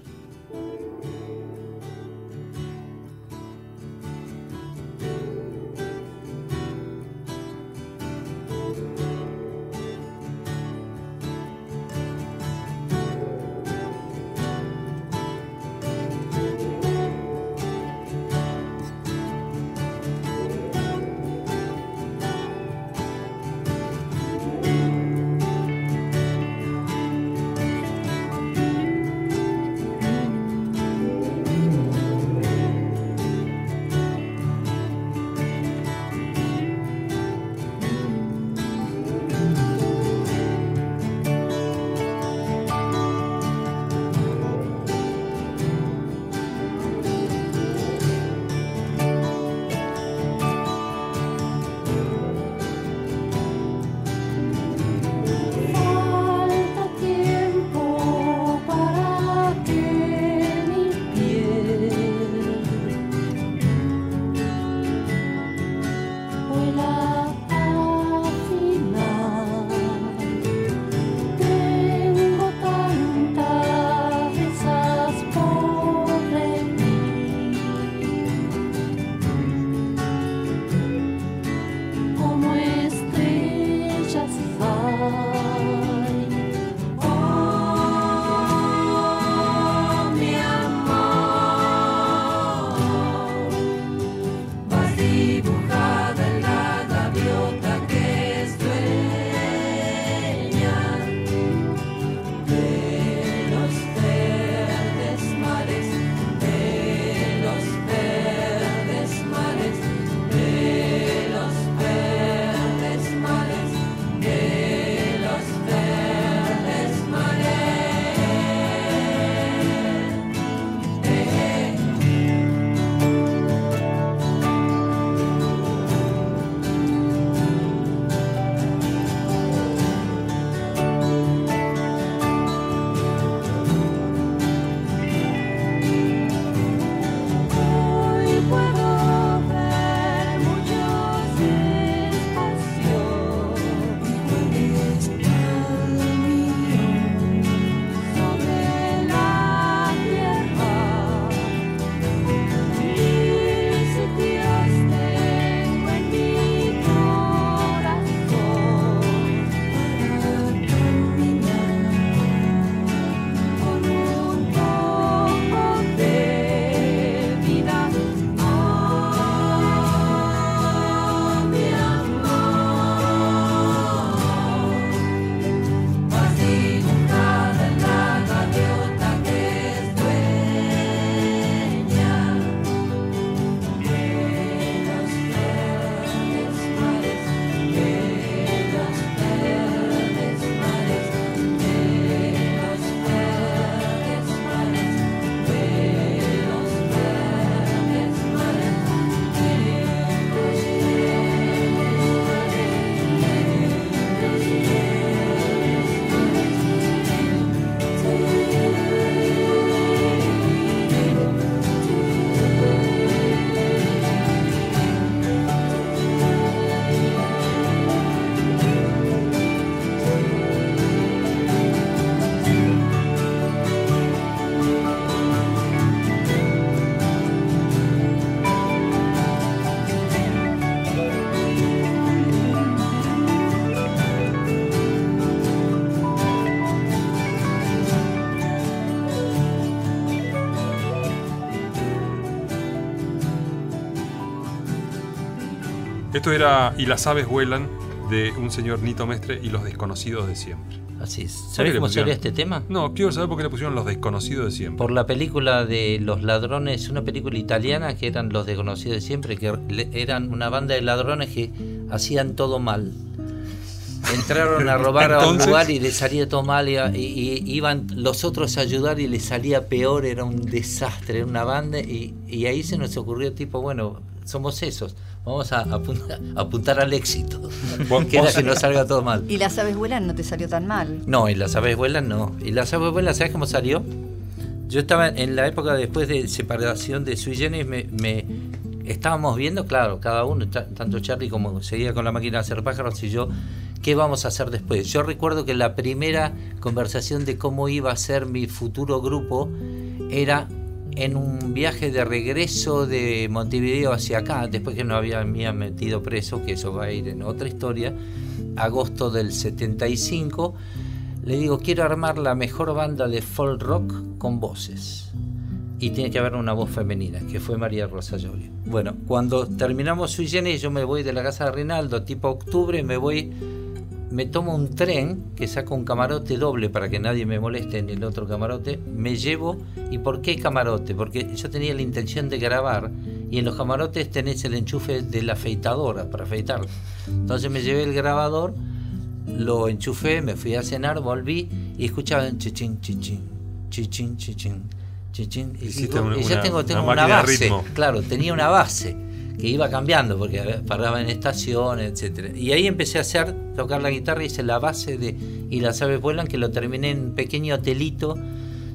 Esto era Y las aves vuelan de un señor Nito Mestre y los desconocidos de siempre. Así es. ¿Por qué ¿Sabes cómo sería este tema? No, quiero saber por qué le pusieron los desconocidos de siempre. Por la película de Los Ladrones, una película italiana que eran los desconocidos de siempre, que eran una banda de ladrones que hacían todo mal. Entraron a robar a un lugar y les salía todo mal, y, y- y iban los otros a ayudar y les salía peor, era un desastre, era una banda, y, y ahí se nos ocurrió tipo, bueno, somos esos, vamos a apuntar, apuntar al éxito, que era que nos salga todo mal. Y las aves vuelan no te salió tan mal. No, y las aves vuelan no. Y las aves vuelan, ¿sabes cómo salió? Yo estaba en la época después de separación de Sui Generis, me, me- estábamos viendo, claro, cada uno, ta- tanto Charlie como seguía con la máquina de hacer pájaros y yo, ¿qué vamos a hacer después? Yo recuerdo que la primera conversación de cómo iba a ser mi futuro grupo era en un viaje de regreso de Montevideo hacia acá, después que no había, había metido preso, que eso va a ir en otra historia, agosto del 75, le digo, quiero armar la mejor banda de folk rock con voces. Y tiene que haber una voz femenina, que fue María Rosa Llorio. Bueno, cuando terminamos Sui Generis, yo me voy de la casa de Rinaldo, tipo octubre, me voy, me tomo un tren que saca un camarote doble para que nadie me moleste en el otro camarote, me llevo, ¿y por qué camarote? Porque yo tenía la intención de grabar y en los camarotes tenés el enchufe de la afeitadora para afeitar. Entonces me llevé el grabador, lo enchufé, me fui a cenar, volví y escuchaba chichín, chichín, chichín, chichín, chichín. Y, una- y ya tengo, tengo una una, base. ritmo. Claro, tenía una base que iba cambiando porque paraba en estaciones, etcétera. Y ahí empecé a hacer, tocar la guitarra, hice la base de Y las aves vuelan, que lo terminé en un pequeño hotelito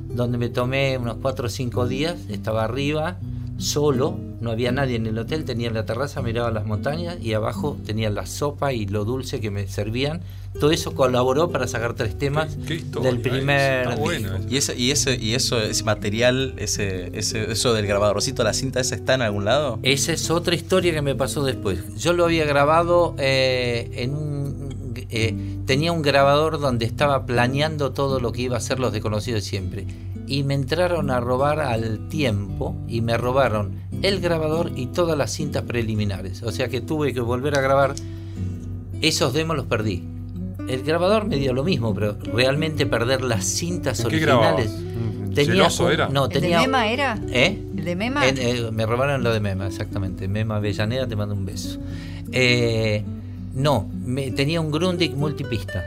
donde me tomé unos 4 o 5 días, estaba arriba, solo, no había nadie en el hotel, tenía la terraza, miraba las montañas y abajo tenía la sopa y lo dulce que me servían. Todo eso colaboró para sacar tres temas del primer disco. Y ese, y ese, y eso, ese material, ese, ese, eso del grabadorcito, la cinta esa está en algún lado. Esa es otra historia que me pasó después. Yo lo había grabado eh, en un... eh, tenía un grabador donde estaba planeando todo lo que iba a hacer los desconocidos siempre. Y me entraron a robar al tiempo y me robaron el grabador y todas las cintas preliminares. O sea que tuve que volver a grabar. Esos demos los perdí. El grabador me dio lo mismo, pero realmente perder las cintas ¿Qué originales. grababas? ¿Un celoso era? No, ¿El de tenía, Mema era? ¿Eh? ¿El de Mema? En- eh, me robaron lo de Mema, exactamente. Mema Avellaneda, te mando un beso. Eh, no, me- tenía un Grundig multipista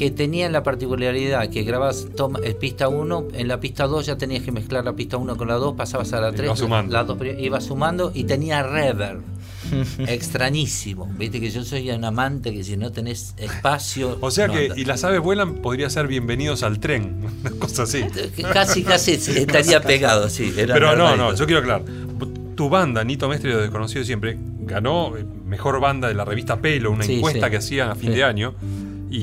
que tenía la particularidad que grabas toma, eh, pista 1, en la pista 2 ya tenías que mezclar la pista 1 con la 2, pasabas a la 3, Iba sumando. la 2 iba sumando y tenía reverb. <laughs> Extrañísimo. Viste que yo soy un amante que si no tenés espacio. O sea no que, y las aves vuelan, podría ser bienvenidos al tren, <laughs> una cosa así. Casi, casi estaría <laughs> pegado, sí. era Pero no, no, yo quiero aclarar. Tu banda, Nito Mestre de Desconocido Siempre, ganó eh, mejor banda de la revista Pelo, una Sí, encuesta sí. que hacían a fin Sí. de año. Y,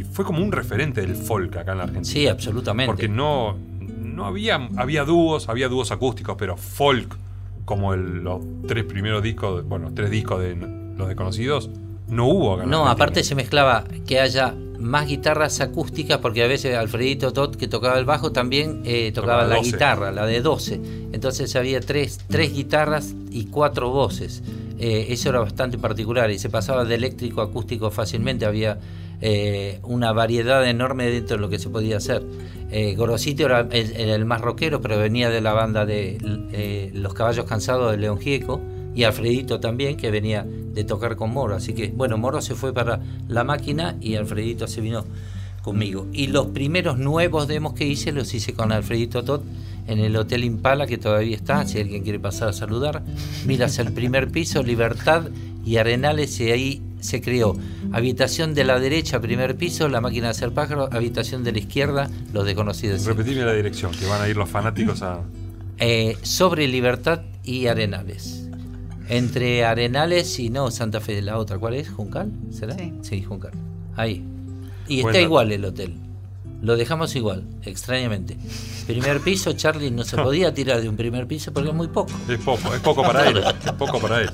y fue como un referente del folk acá en la Argentina. Sí, absolutamente. Porque no, no había, había dúos, había dúos acústicos, pero folk, como el- los tres primeros discos, bueno, tres discos de Los Desconocidos, no hubo acá en No, Argentina. aparte se mezclaba que haya más guitarras acústicas, porque a veces Alfredito Tot, que tocaba el bajo, también eh, tocaba Tocaba la 12. guitarra, la de 12. Entonces había tres, tres guitarras y cuatro voces. Eh, eso era bastante particular y se pasaba de eléctrico a acústico fácilmente. Había eh, una variedad enorme dentro de lo que se podía hacer. Eh, Gorosito era el, el más rockero, pero venía de la banda de eh, Los Caballos Cansados de León Gieco y Alfredito también, que venía de tocar con Moro. Así que, bueno, Moro se fue para la máquina y Alfredito se vino conmigo. Y los primeros nuevos demos que hice los hice con Alfredito Tot en el Hotel Impala, que todavía está, si alguien quiere pasar a saludar. Miras el primer piso, Libertad y Arenales, y ahí se creó habitación de la derecha, primer piso, la máquina de hacer pájaros, habitación de la izquierda, los desconocidos. Repetime la dirección, que van a ir los fanáticos a. Eh, sobre Libertad y Arenales. Entre Arenales y no Santa Fe, la otra, ¿cuál es? ¿Juncal? ¿Será? Sí, Juncal. Ahí. Y está igual el hotel. Lo dejamos igual, extrañamente. Primer piso, Charlie no se <laughs> podía tirar de un primer piso porque es muy poco. Es poco, es poco para él. Es <laughs> poco para él.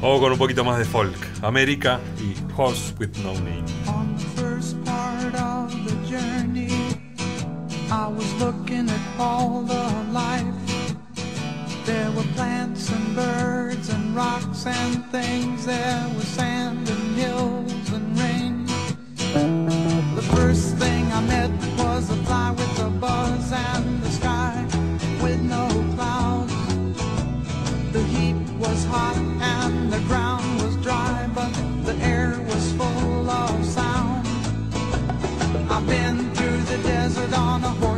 Vamos con un poquito más de folk. América y Horse with No Name. On the first part of the journey, I was looking at all the life. There were plants and birds and rocks and things. There was sand and hills and rain. The first thing I met was a fly with a buzz and the sky with no clouds. The heat was hot and the ground was dry, but the air was full of sound. I've been through the desert on a horse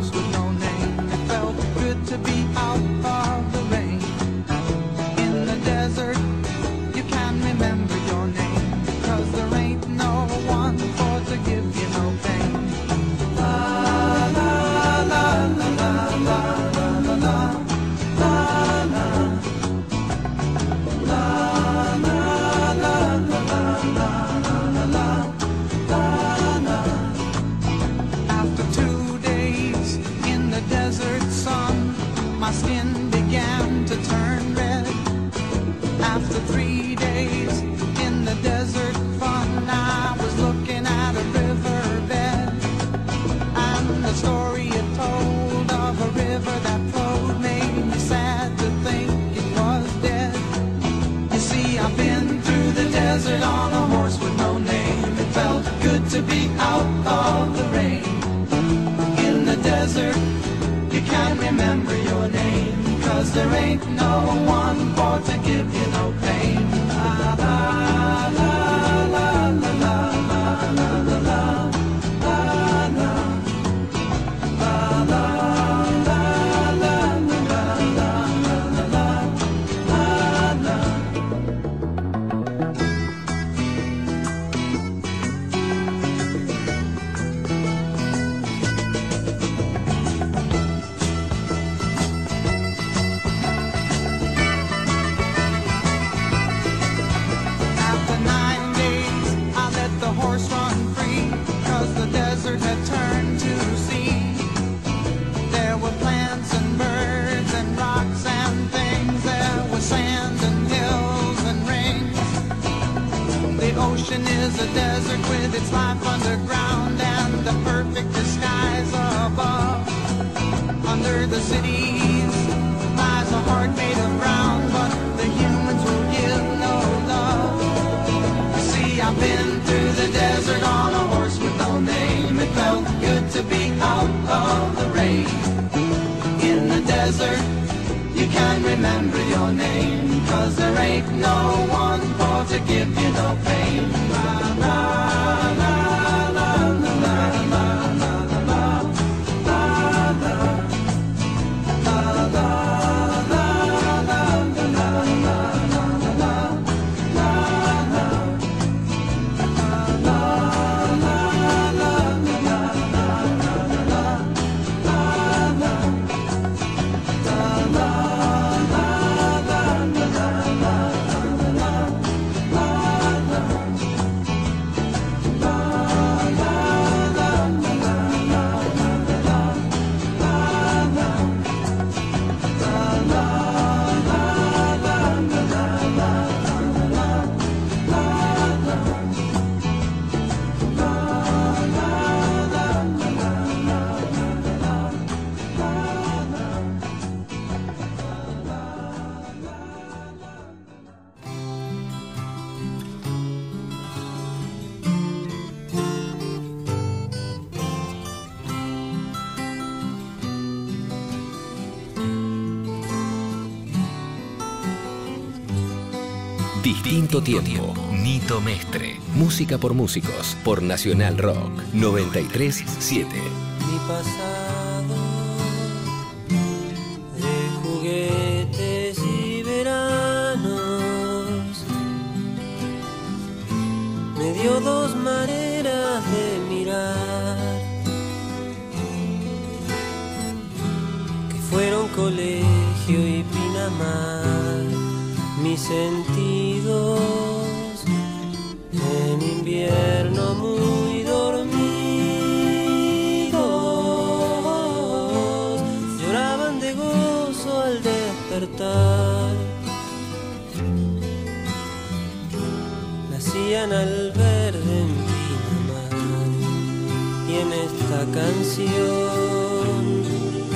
No one It's a desert with its life underground and the perfect disguise above. Under the cities lies a heart made of brown, but the humans will give no love. See, I've been through the desert on a horse with no name. It felt good to be out of the rain. In the desert, you can remember your name, cause there ain't no one for to give you no pain now. Tiempo, Nito Mestre. Música por músicos, por Nacional Rock 937. Mi pasado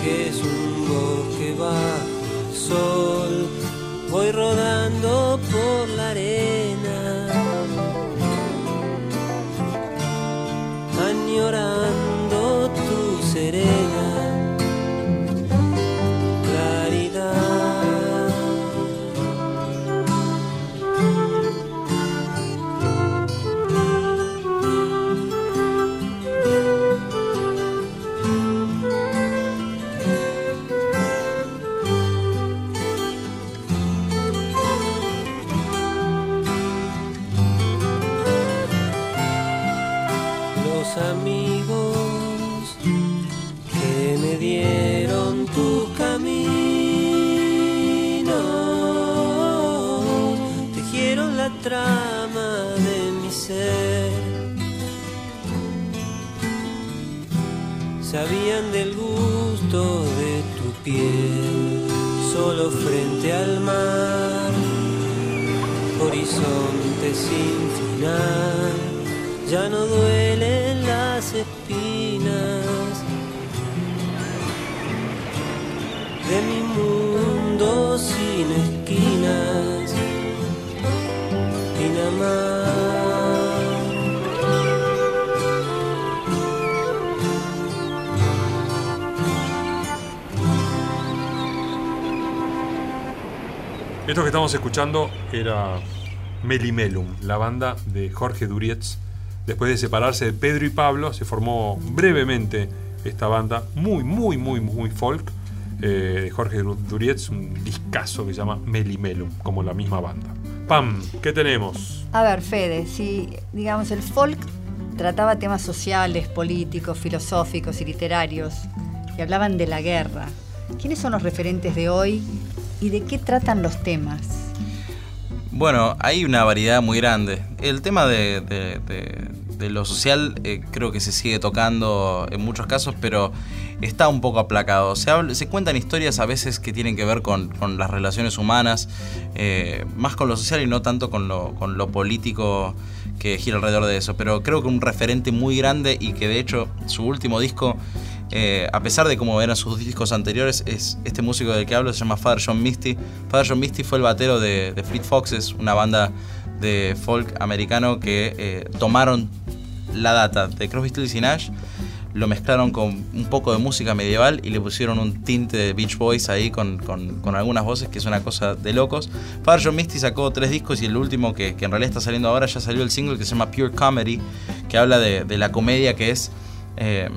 que es un voz que va sobre ya no duelen las espinas de mi mundo sin esquinas, Pinamar. Esto que estamos escuchando era Melimelum, la banda de Jorge Durietz. Después de separarse de Pedro y Pablo, se formó brevemente esta banda, muy, muy, muy, muy folk, eh, de Jorge Durietz, un discazo que se llama Melimelum, como la misma banda. Pam, ¿qué tenemos? A ver, Fede, si digamos el folk trataba temas sociales, políticos, filosóficos y literarios, y hablaban de la guerra, ¿quiénes son los referentes de hoy y de qué tratan los temas? Bueno, hay una variedad muy grande. El tema de, lo social eh, creo que se sigue tocando en muchos casos, pero está un poco aplacado. Se, habla- se cuentan historias a veces que tienen que ver con, con las relaciones humanas, eh, más con lo social y no tanto con lo, con lo político que gira alrededor de eso. Pero creo que un referente muy grande y que de hecho su último disco eh, a pesar de cómo eran sus discos anteriores, es este músico del que hablo se llama Father John Misty. Father John Misty fue el batero de, de Fleet Foxes, una banda de folk americano que eh, tomaron la data de Crosby, Stills y Nash, lo mezclaron con un poco de música medieval y le pusieron un tinte de Beach Boys ahí con, con- algunas voces que es una cosa de locos. Father John Misty sacó tres discos y el último que, en realidad está saliendo ahora ya salió el single que se llama Pure Comedy, que habla de, de la comedia que es... eh,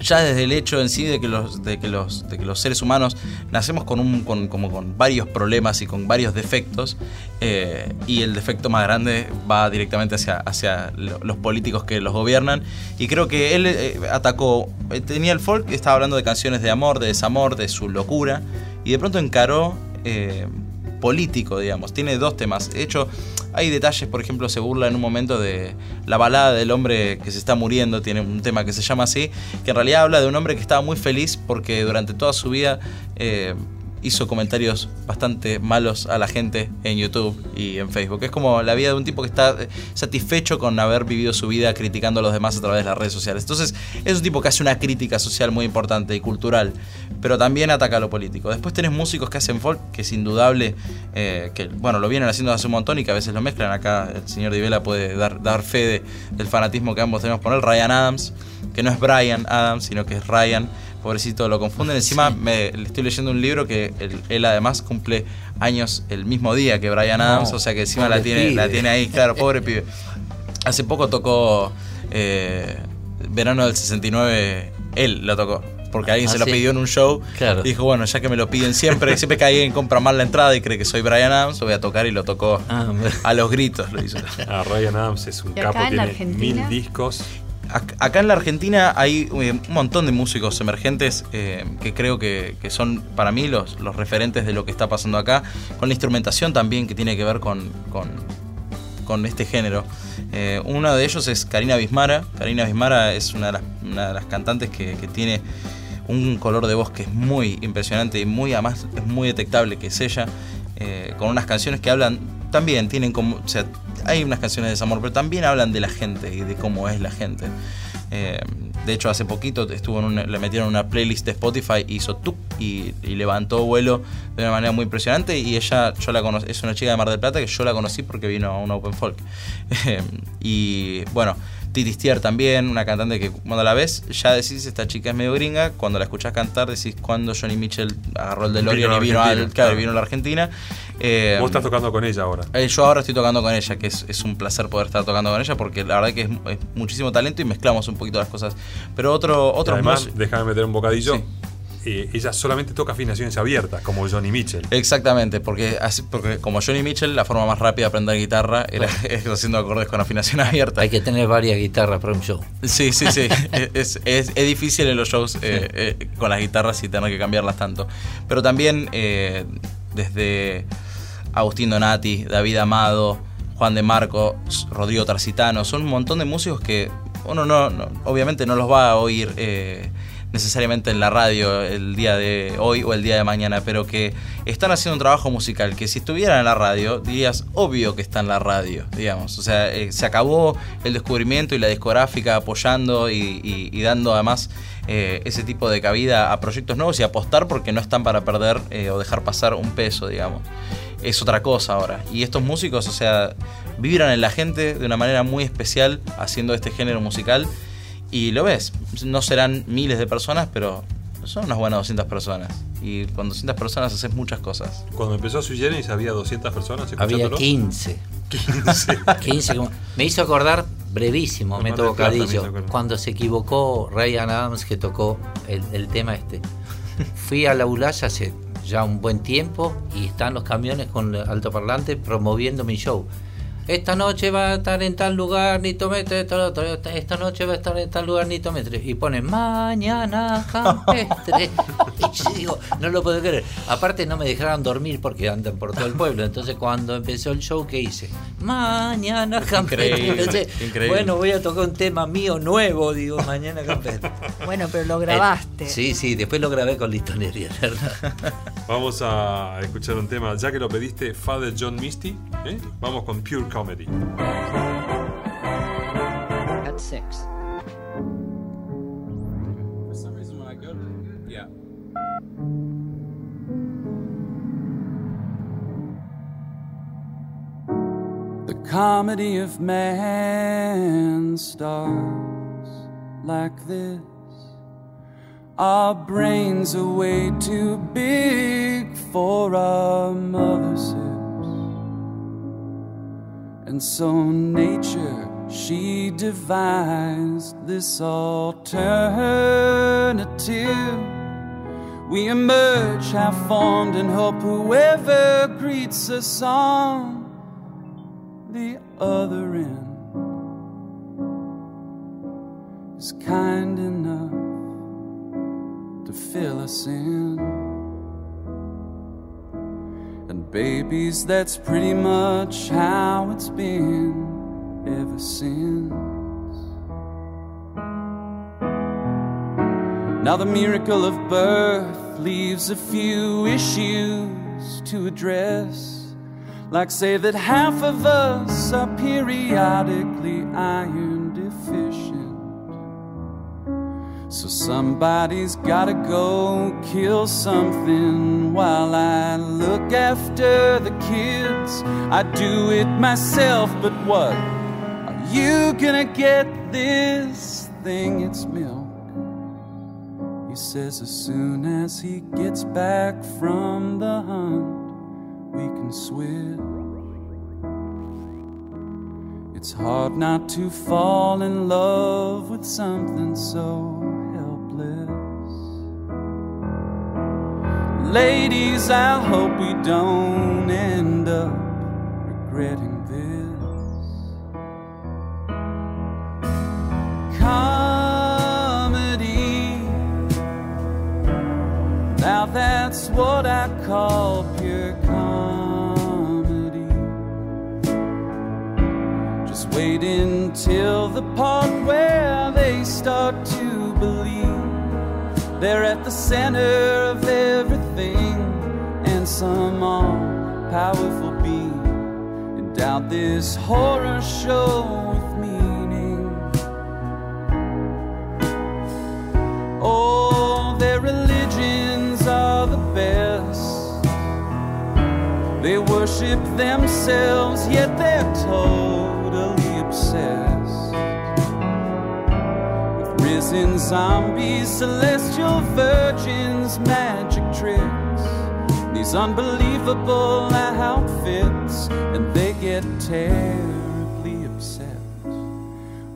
ya desde el hecho en sí de que los, que los, que los seres humanos nacemos con, un, con, como con varios problemas y con varios defectos, eh, y el defecto más grande va directamente hacia, hacia lo- los políticos que los gobiernan. Y creo que él eh, atacó, eh, tenía el folk, estaba hablando de canciones de amor, de desamor, de su locura, y de pronto encaró político, digamos. Tiene dos temas. De hecho, hay detalles, por ejemplo, se burla en un momento de la balada del hombre que se está muriendo, tiene un tema que se llama así, que en realidad habla de un hombre que estaba muy feliz porque durante toda su vida eh, hizo comentarios bastante malos a la gente en YouTube y en Facebook. Es como la vida de un tipo que está eh, satisfecho con haber vivido su vida criticando a los demás a través de las redes sociales. Entonces, es un tipo que hace una crítica social muy importante y cultural, pero también ataca a lo político. Después tenés músicos que hacen folk, que es indudable, eh, que bueno, lo vienen haciendo hace un montón y que a veces lo mezclan. Acá el señor Divela puede dar, dar fe de- del fanatismo que ambos tenemos por él. Ryan Adams, que no es Brian Adams, sino que es Ryan. Pobrecito, lo confunden. <laughs> Encima me, le estoy leyendo un libro que él, él además cumple años el mismo día que Brian Adams, No, o sea que encima la tiene, la tiene ahí, claro, <laughs> pobre pibe. Hace poco tocó eh, Verano del 69, él lo tocó. Porque alguien Ah, se lo sí. pidió en un show. Claro. Y dijo, bueno, ya que me lo piden siempre, siempre que alguien compra mal la entrada y cree que soy Brian Adams, lo voy a tocar y lo tocó Ah, a los gritos. Lo hizo. <laughs> Ah, Ryan Adams es un ¿Y acá capo, en tiene Argentina? mil discos. Ac- Acá en la Argentina hay eh, un montón de músicos emergentes eh, que creo que, son para mí los, referentes de lo que está pasando acá, con la instrumentación también que tiene que ver con, este género. Eh, uno de ellos es Karina Bismara. Karina Bismara es una de las, cantantes que, que tiene un color de voz que es muy impresionante y muy además es muy detectable que es ella, eh, con unas canciones que hablan también tienen como, o sea, hay unas canciones de desamor, pero también hablan de la gente y de cómo es la gente. Eh, de hecho, hace poquito estuvo en una- le metieron una playlist de Spotify, hizo tup y, levantó vuelo de una manera muy impresionante. Y ella, yo la conocí, es una chica de Mar del Plata que yo la conocí porque vino a un Open Folk. <laughs> Eh, y bueno, Titi Stier también, una cantante que cuando la ves ya decís, esta chica es medio gringa. Cuando la escuchás cantar, decís, cuando Johnny Mitchell agarró el DeLorean Vino y vino, al, claro, claro. vino a la Argentina. Eh, Vos estás tocando con ella ahora. eh, yo ahora estoy tocando con ella, que es, es un placer poder estar tocando con ella porque la verdad que es, es muchísimo talento y mezclamos un poquito las cosas. Pero otro, Y otros Además, mús- déjame meter un bocadillo. Sí. Eh, ella solamente toca afinaciones abiertas, como Johnny Mitchell. Exactamente, porque, así- porque como Johnny Mitchell, la forma más rápida de aprender guitarra era <laughs> es haciendo acordes con afinación abierta. Hay que tener varias guitarras para un show. Sí, sí, sí. <laughs> es, es- es difícil en los shows eh, eh, con las guitarras y tener que cambiarlas tanto. Pero también eh, desde Agustín Donati, David Amado, Juan de Marco, Rodrigo Tarcitano, son un montón de músicos que uno no, no- obviamente no los va a oír eh, necesariamente en la radio el día de hoy o el día de mañana, pero que están haciendo un trabajo musical que si estuvieran en la radio, dirías, obvio que está en la radio, digamos. O sea, eh, se acabó el descubrimiento y la discográfica apoyando y, dando además eh, ese tipo de cabida a proyectos nuevos y apostar porque no están para perder eh, o dejar pasar un peso, digamos. Es otra cosa ahora. Y estos músicos, o sea, vibran en la gente de una manera muy especial haciendo este género musical. Y lo ves, no serán miles de personas, pero son unas buenas 200 personas. Y con 200 personas haces muchas cosas. Cuando empezó Sui Generis había 200 personas Había escuchándolo. 15. 15. 15 como- me hizo acordar, brevísimo, me me hizo bocadillo, acordar. cuando se equivocó Ryan Adams que tocó el, el tema este. <laughs> Fui a la Ulaya hace ya un buen tiempo y están los camiones con altoparlante promoviendo mi show. Esta noche va a estar en tal lugar, Nito Mestre, esta, esta- esta noche va a estar en tal lugar, Nito Mestre. Y pone mañana campestre. <laughs> y yo digo, no lo puedo creer. Aparte no me dejaron dormir porque andan por todo el pueblo. Entonces cuando empezó el show, ¿qué hice? Mañana campestre. Increíble, Entonces, increíble. bueno, voy a tocar un tema mío nuevo, digo, mañana campestre. Bueno, pero lo grabaste. Eh, sí, sí, después lo grabé con litonería, ¿verdad? Vamos a escuchar un tema, ya que lo pediste, Father John Misty. ¿eh? Vamos con Pure Comedy. At six. For some reason, when I go to yeah. The comedy of man starts like this. Our brains are way too big for our mother's hips. And so nature, she devised this alternative. We emerge half formed and hope whoever greets us on the other end is kind enough to fill us in. And babies, that's pretty much how it's been ever since. Now, the miracle of birth leaves a few issues to address. Like, say that half of us are periodically iron So, somebody's gotta go kill something while I look after the kids. I do it myself, but what? Are you gonna get this thing? It's milk. He says as soon as he gets back from the hunt, we can swim. It's hard not to fall in love with something so Ladies, I hope we don't end up regretting this. Comedy. Now that's what I call pure comedy. Just wait until the part where they start to believe they're at the center of everything, and some all powerful being endowed this horror show with meaning. Oh, their religions are the best. They worship themselves, yet they're totally risen zombies, celestial virgins, magic tricks, these unbelievable outfits, and they get terribly upset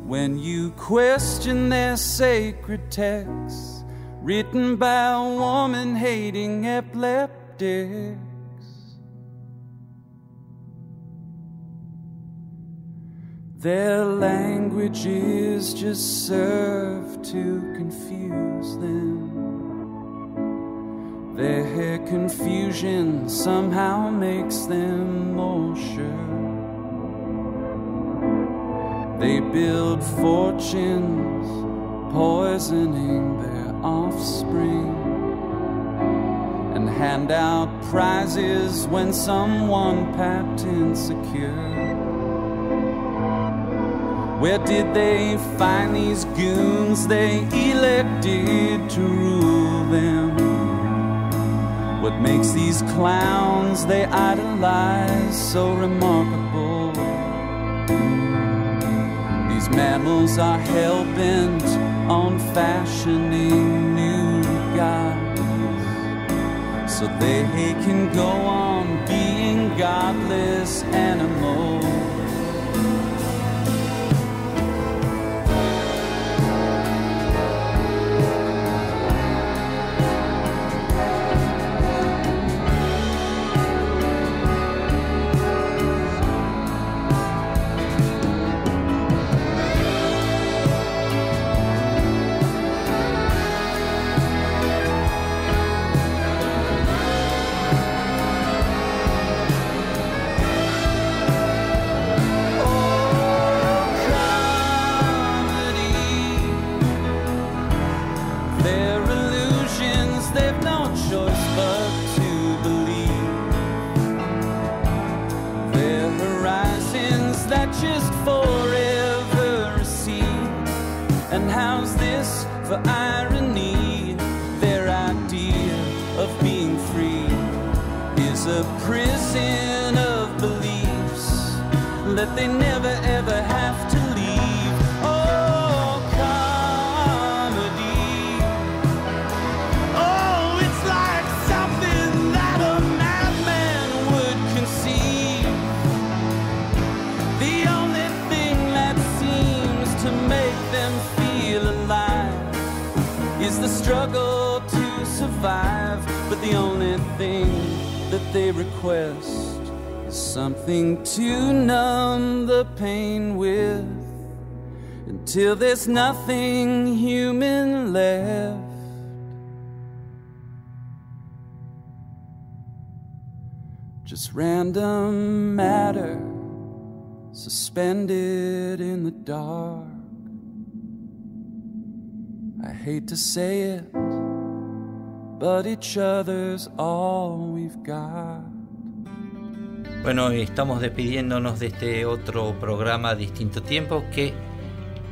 when you question their sacred texts written by a woman hating epileptics. Their languages just serve to confuse them. Their confusion somehow makes them more sure. They build fortunes, poisoning their offspring and hand out prizes when someone patent secure. Where did they find these goons they elected to rule them? What makes these clowns they idolize so remarkable? These mammals are hell bent on fashioning new gods so they can go on being godless animals. For irony? Their idea of being free is a prison of beliefs that they never ever have to request is something to numb the pain with until there's nothing human left. Just random matter suspended in the dark. I hate to say it, but each other's all we've got. Bueno, estamos despidiéndonos de este otro programa Distinto Tiempo que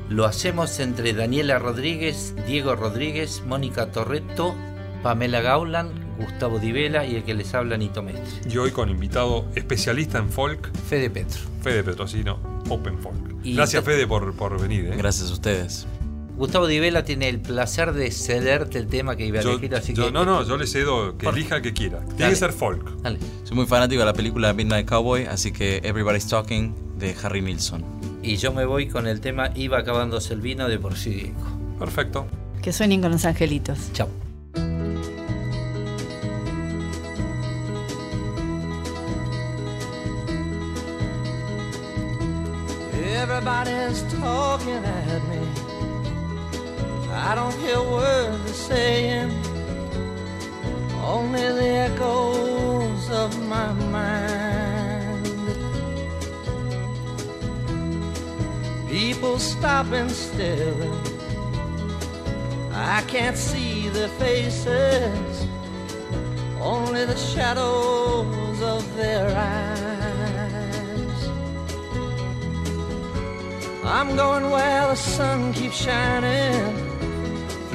lo hacemos entre Daniela Rodríguez, Diego Rodríguez, Mónica Torreto, Pamela Gaulan, Gustavo Divela y el que les habla Nito Mestre. Y hoy con invitado especialista en folk, Fede Petro. Fede Petrosino, Open Folk. Y Gracias, Fede, por, por venir. ¿eh? Gracias a ustedes. Gustavo Divela tiene el placer de cederte el tema que iba a elegir, así yo- que no, no, yo le cedo que Por- elija el que quiera. Tiene Dale. que ser folk. Soy muy fanático de la película Midnight Cowboy, así que Everybody's Talking de Harry Nilsson. Y yo me voy con el tema Iba acabándose el vino de Porfirio. Perfecto. Que sueñen con los angelitos. Chao. Everybody's talking at me. I don't hear words they're saying, only the echoes of my mind. People stop and staring. I can't see their faces, only the shadows of their eyes. I'm going where the sun keeps shining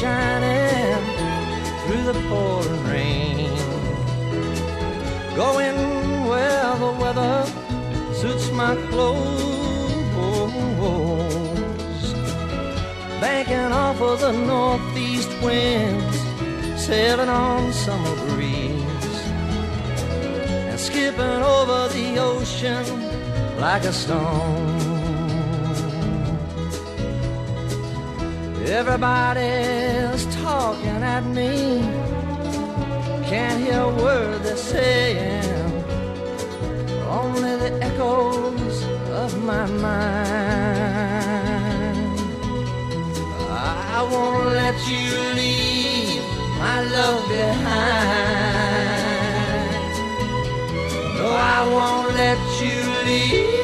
shining through the pouring rain. Going where the weather suits my clothes. Banking off of the northeast winds, sailing on summer breeze, and skipping over the ocean like a stone. Everybody's talking at me. Can't hear a word they're saying. Only the echoes of my mind. I won't let you leave my love behind. No, I won't let you leave.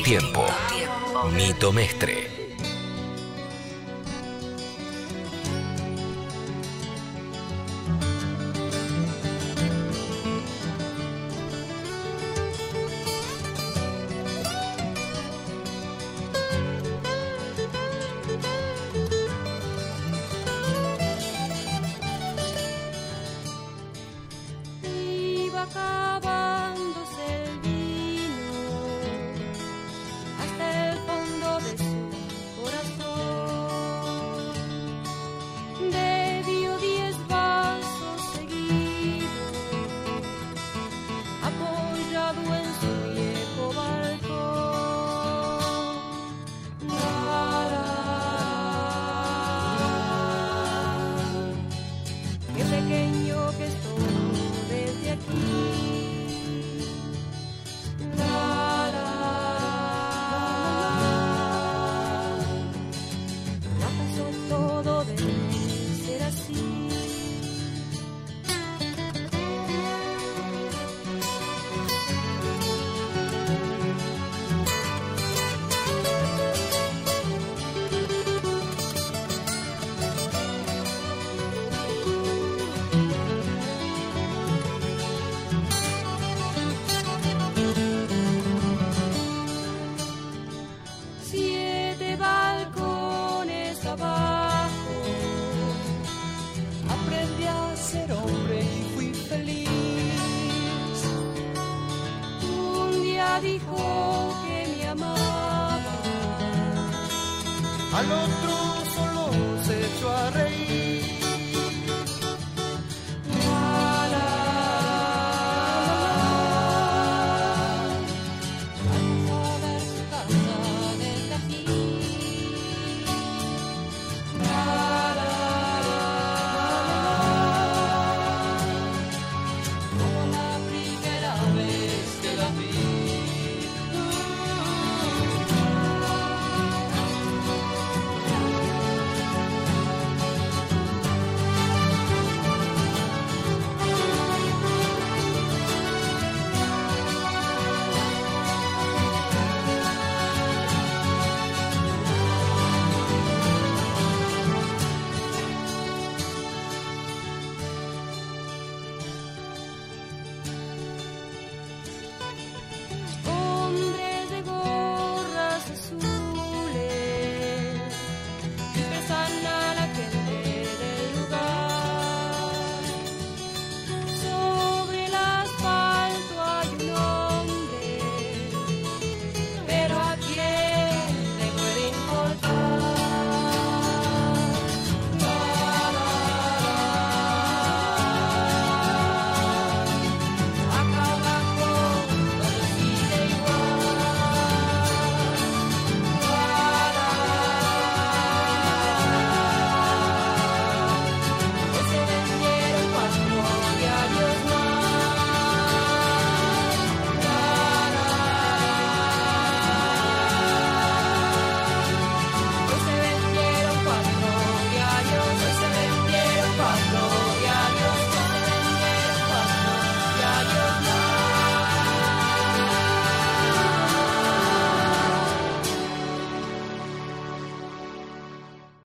Tiempo. Mito Mestre.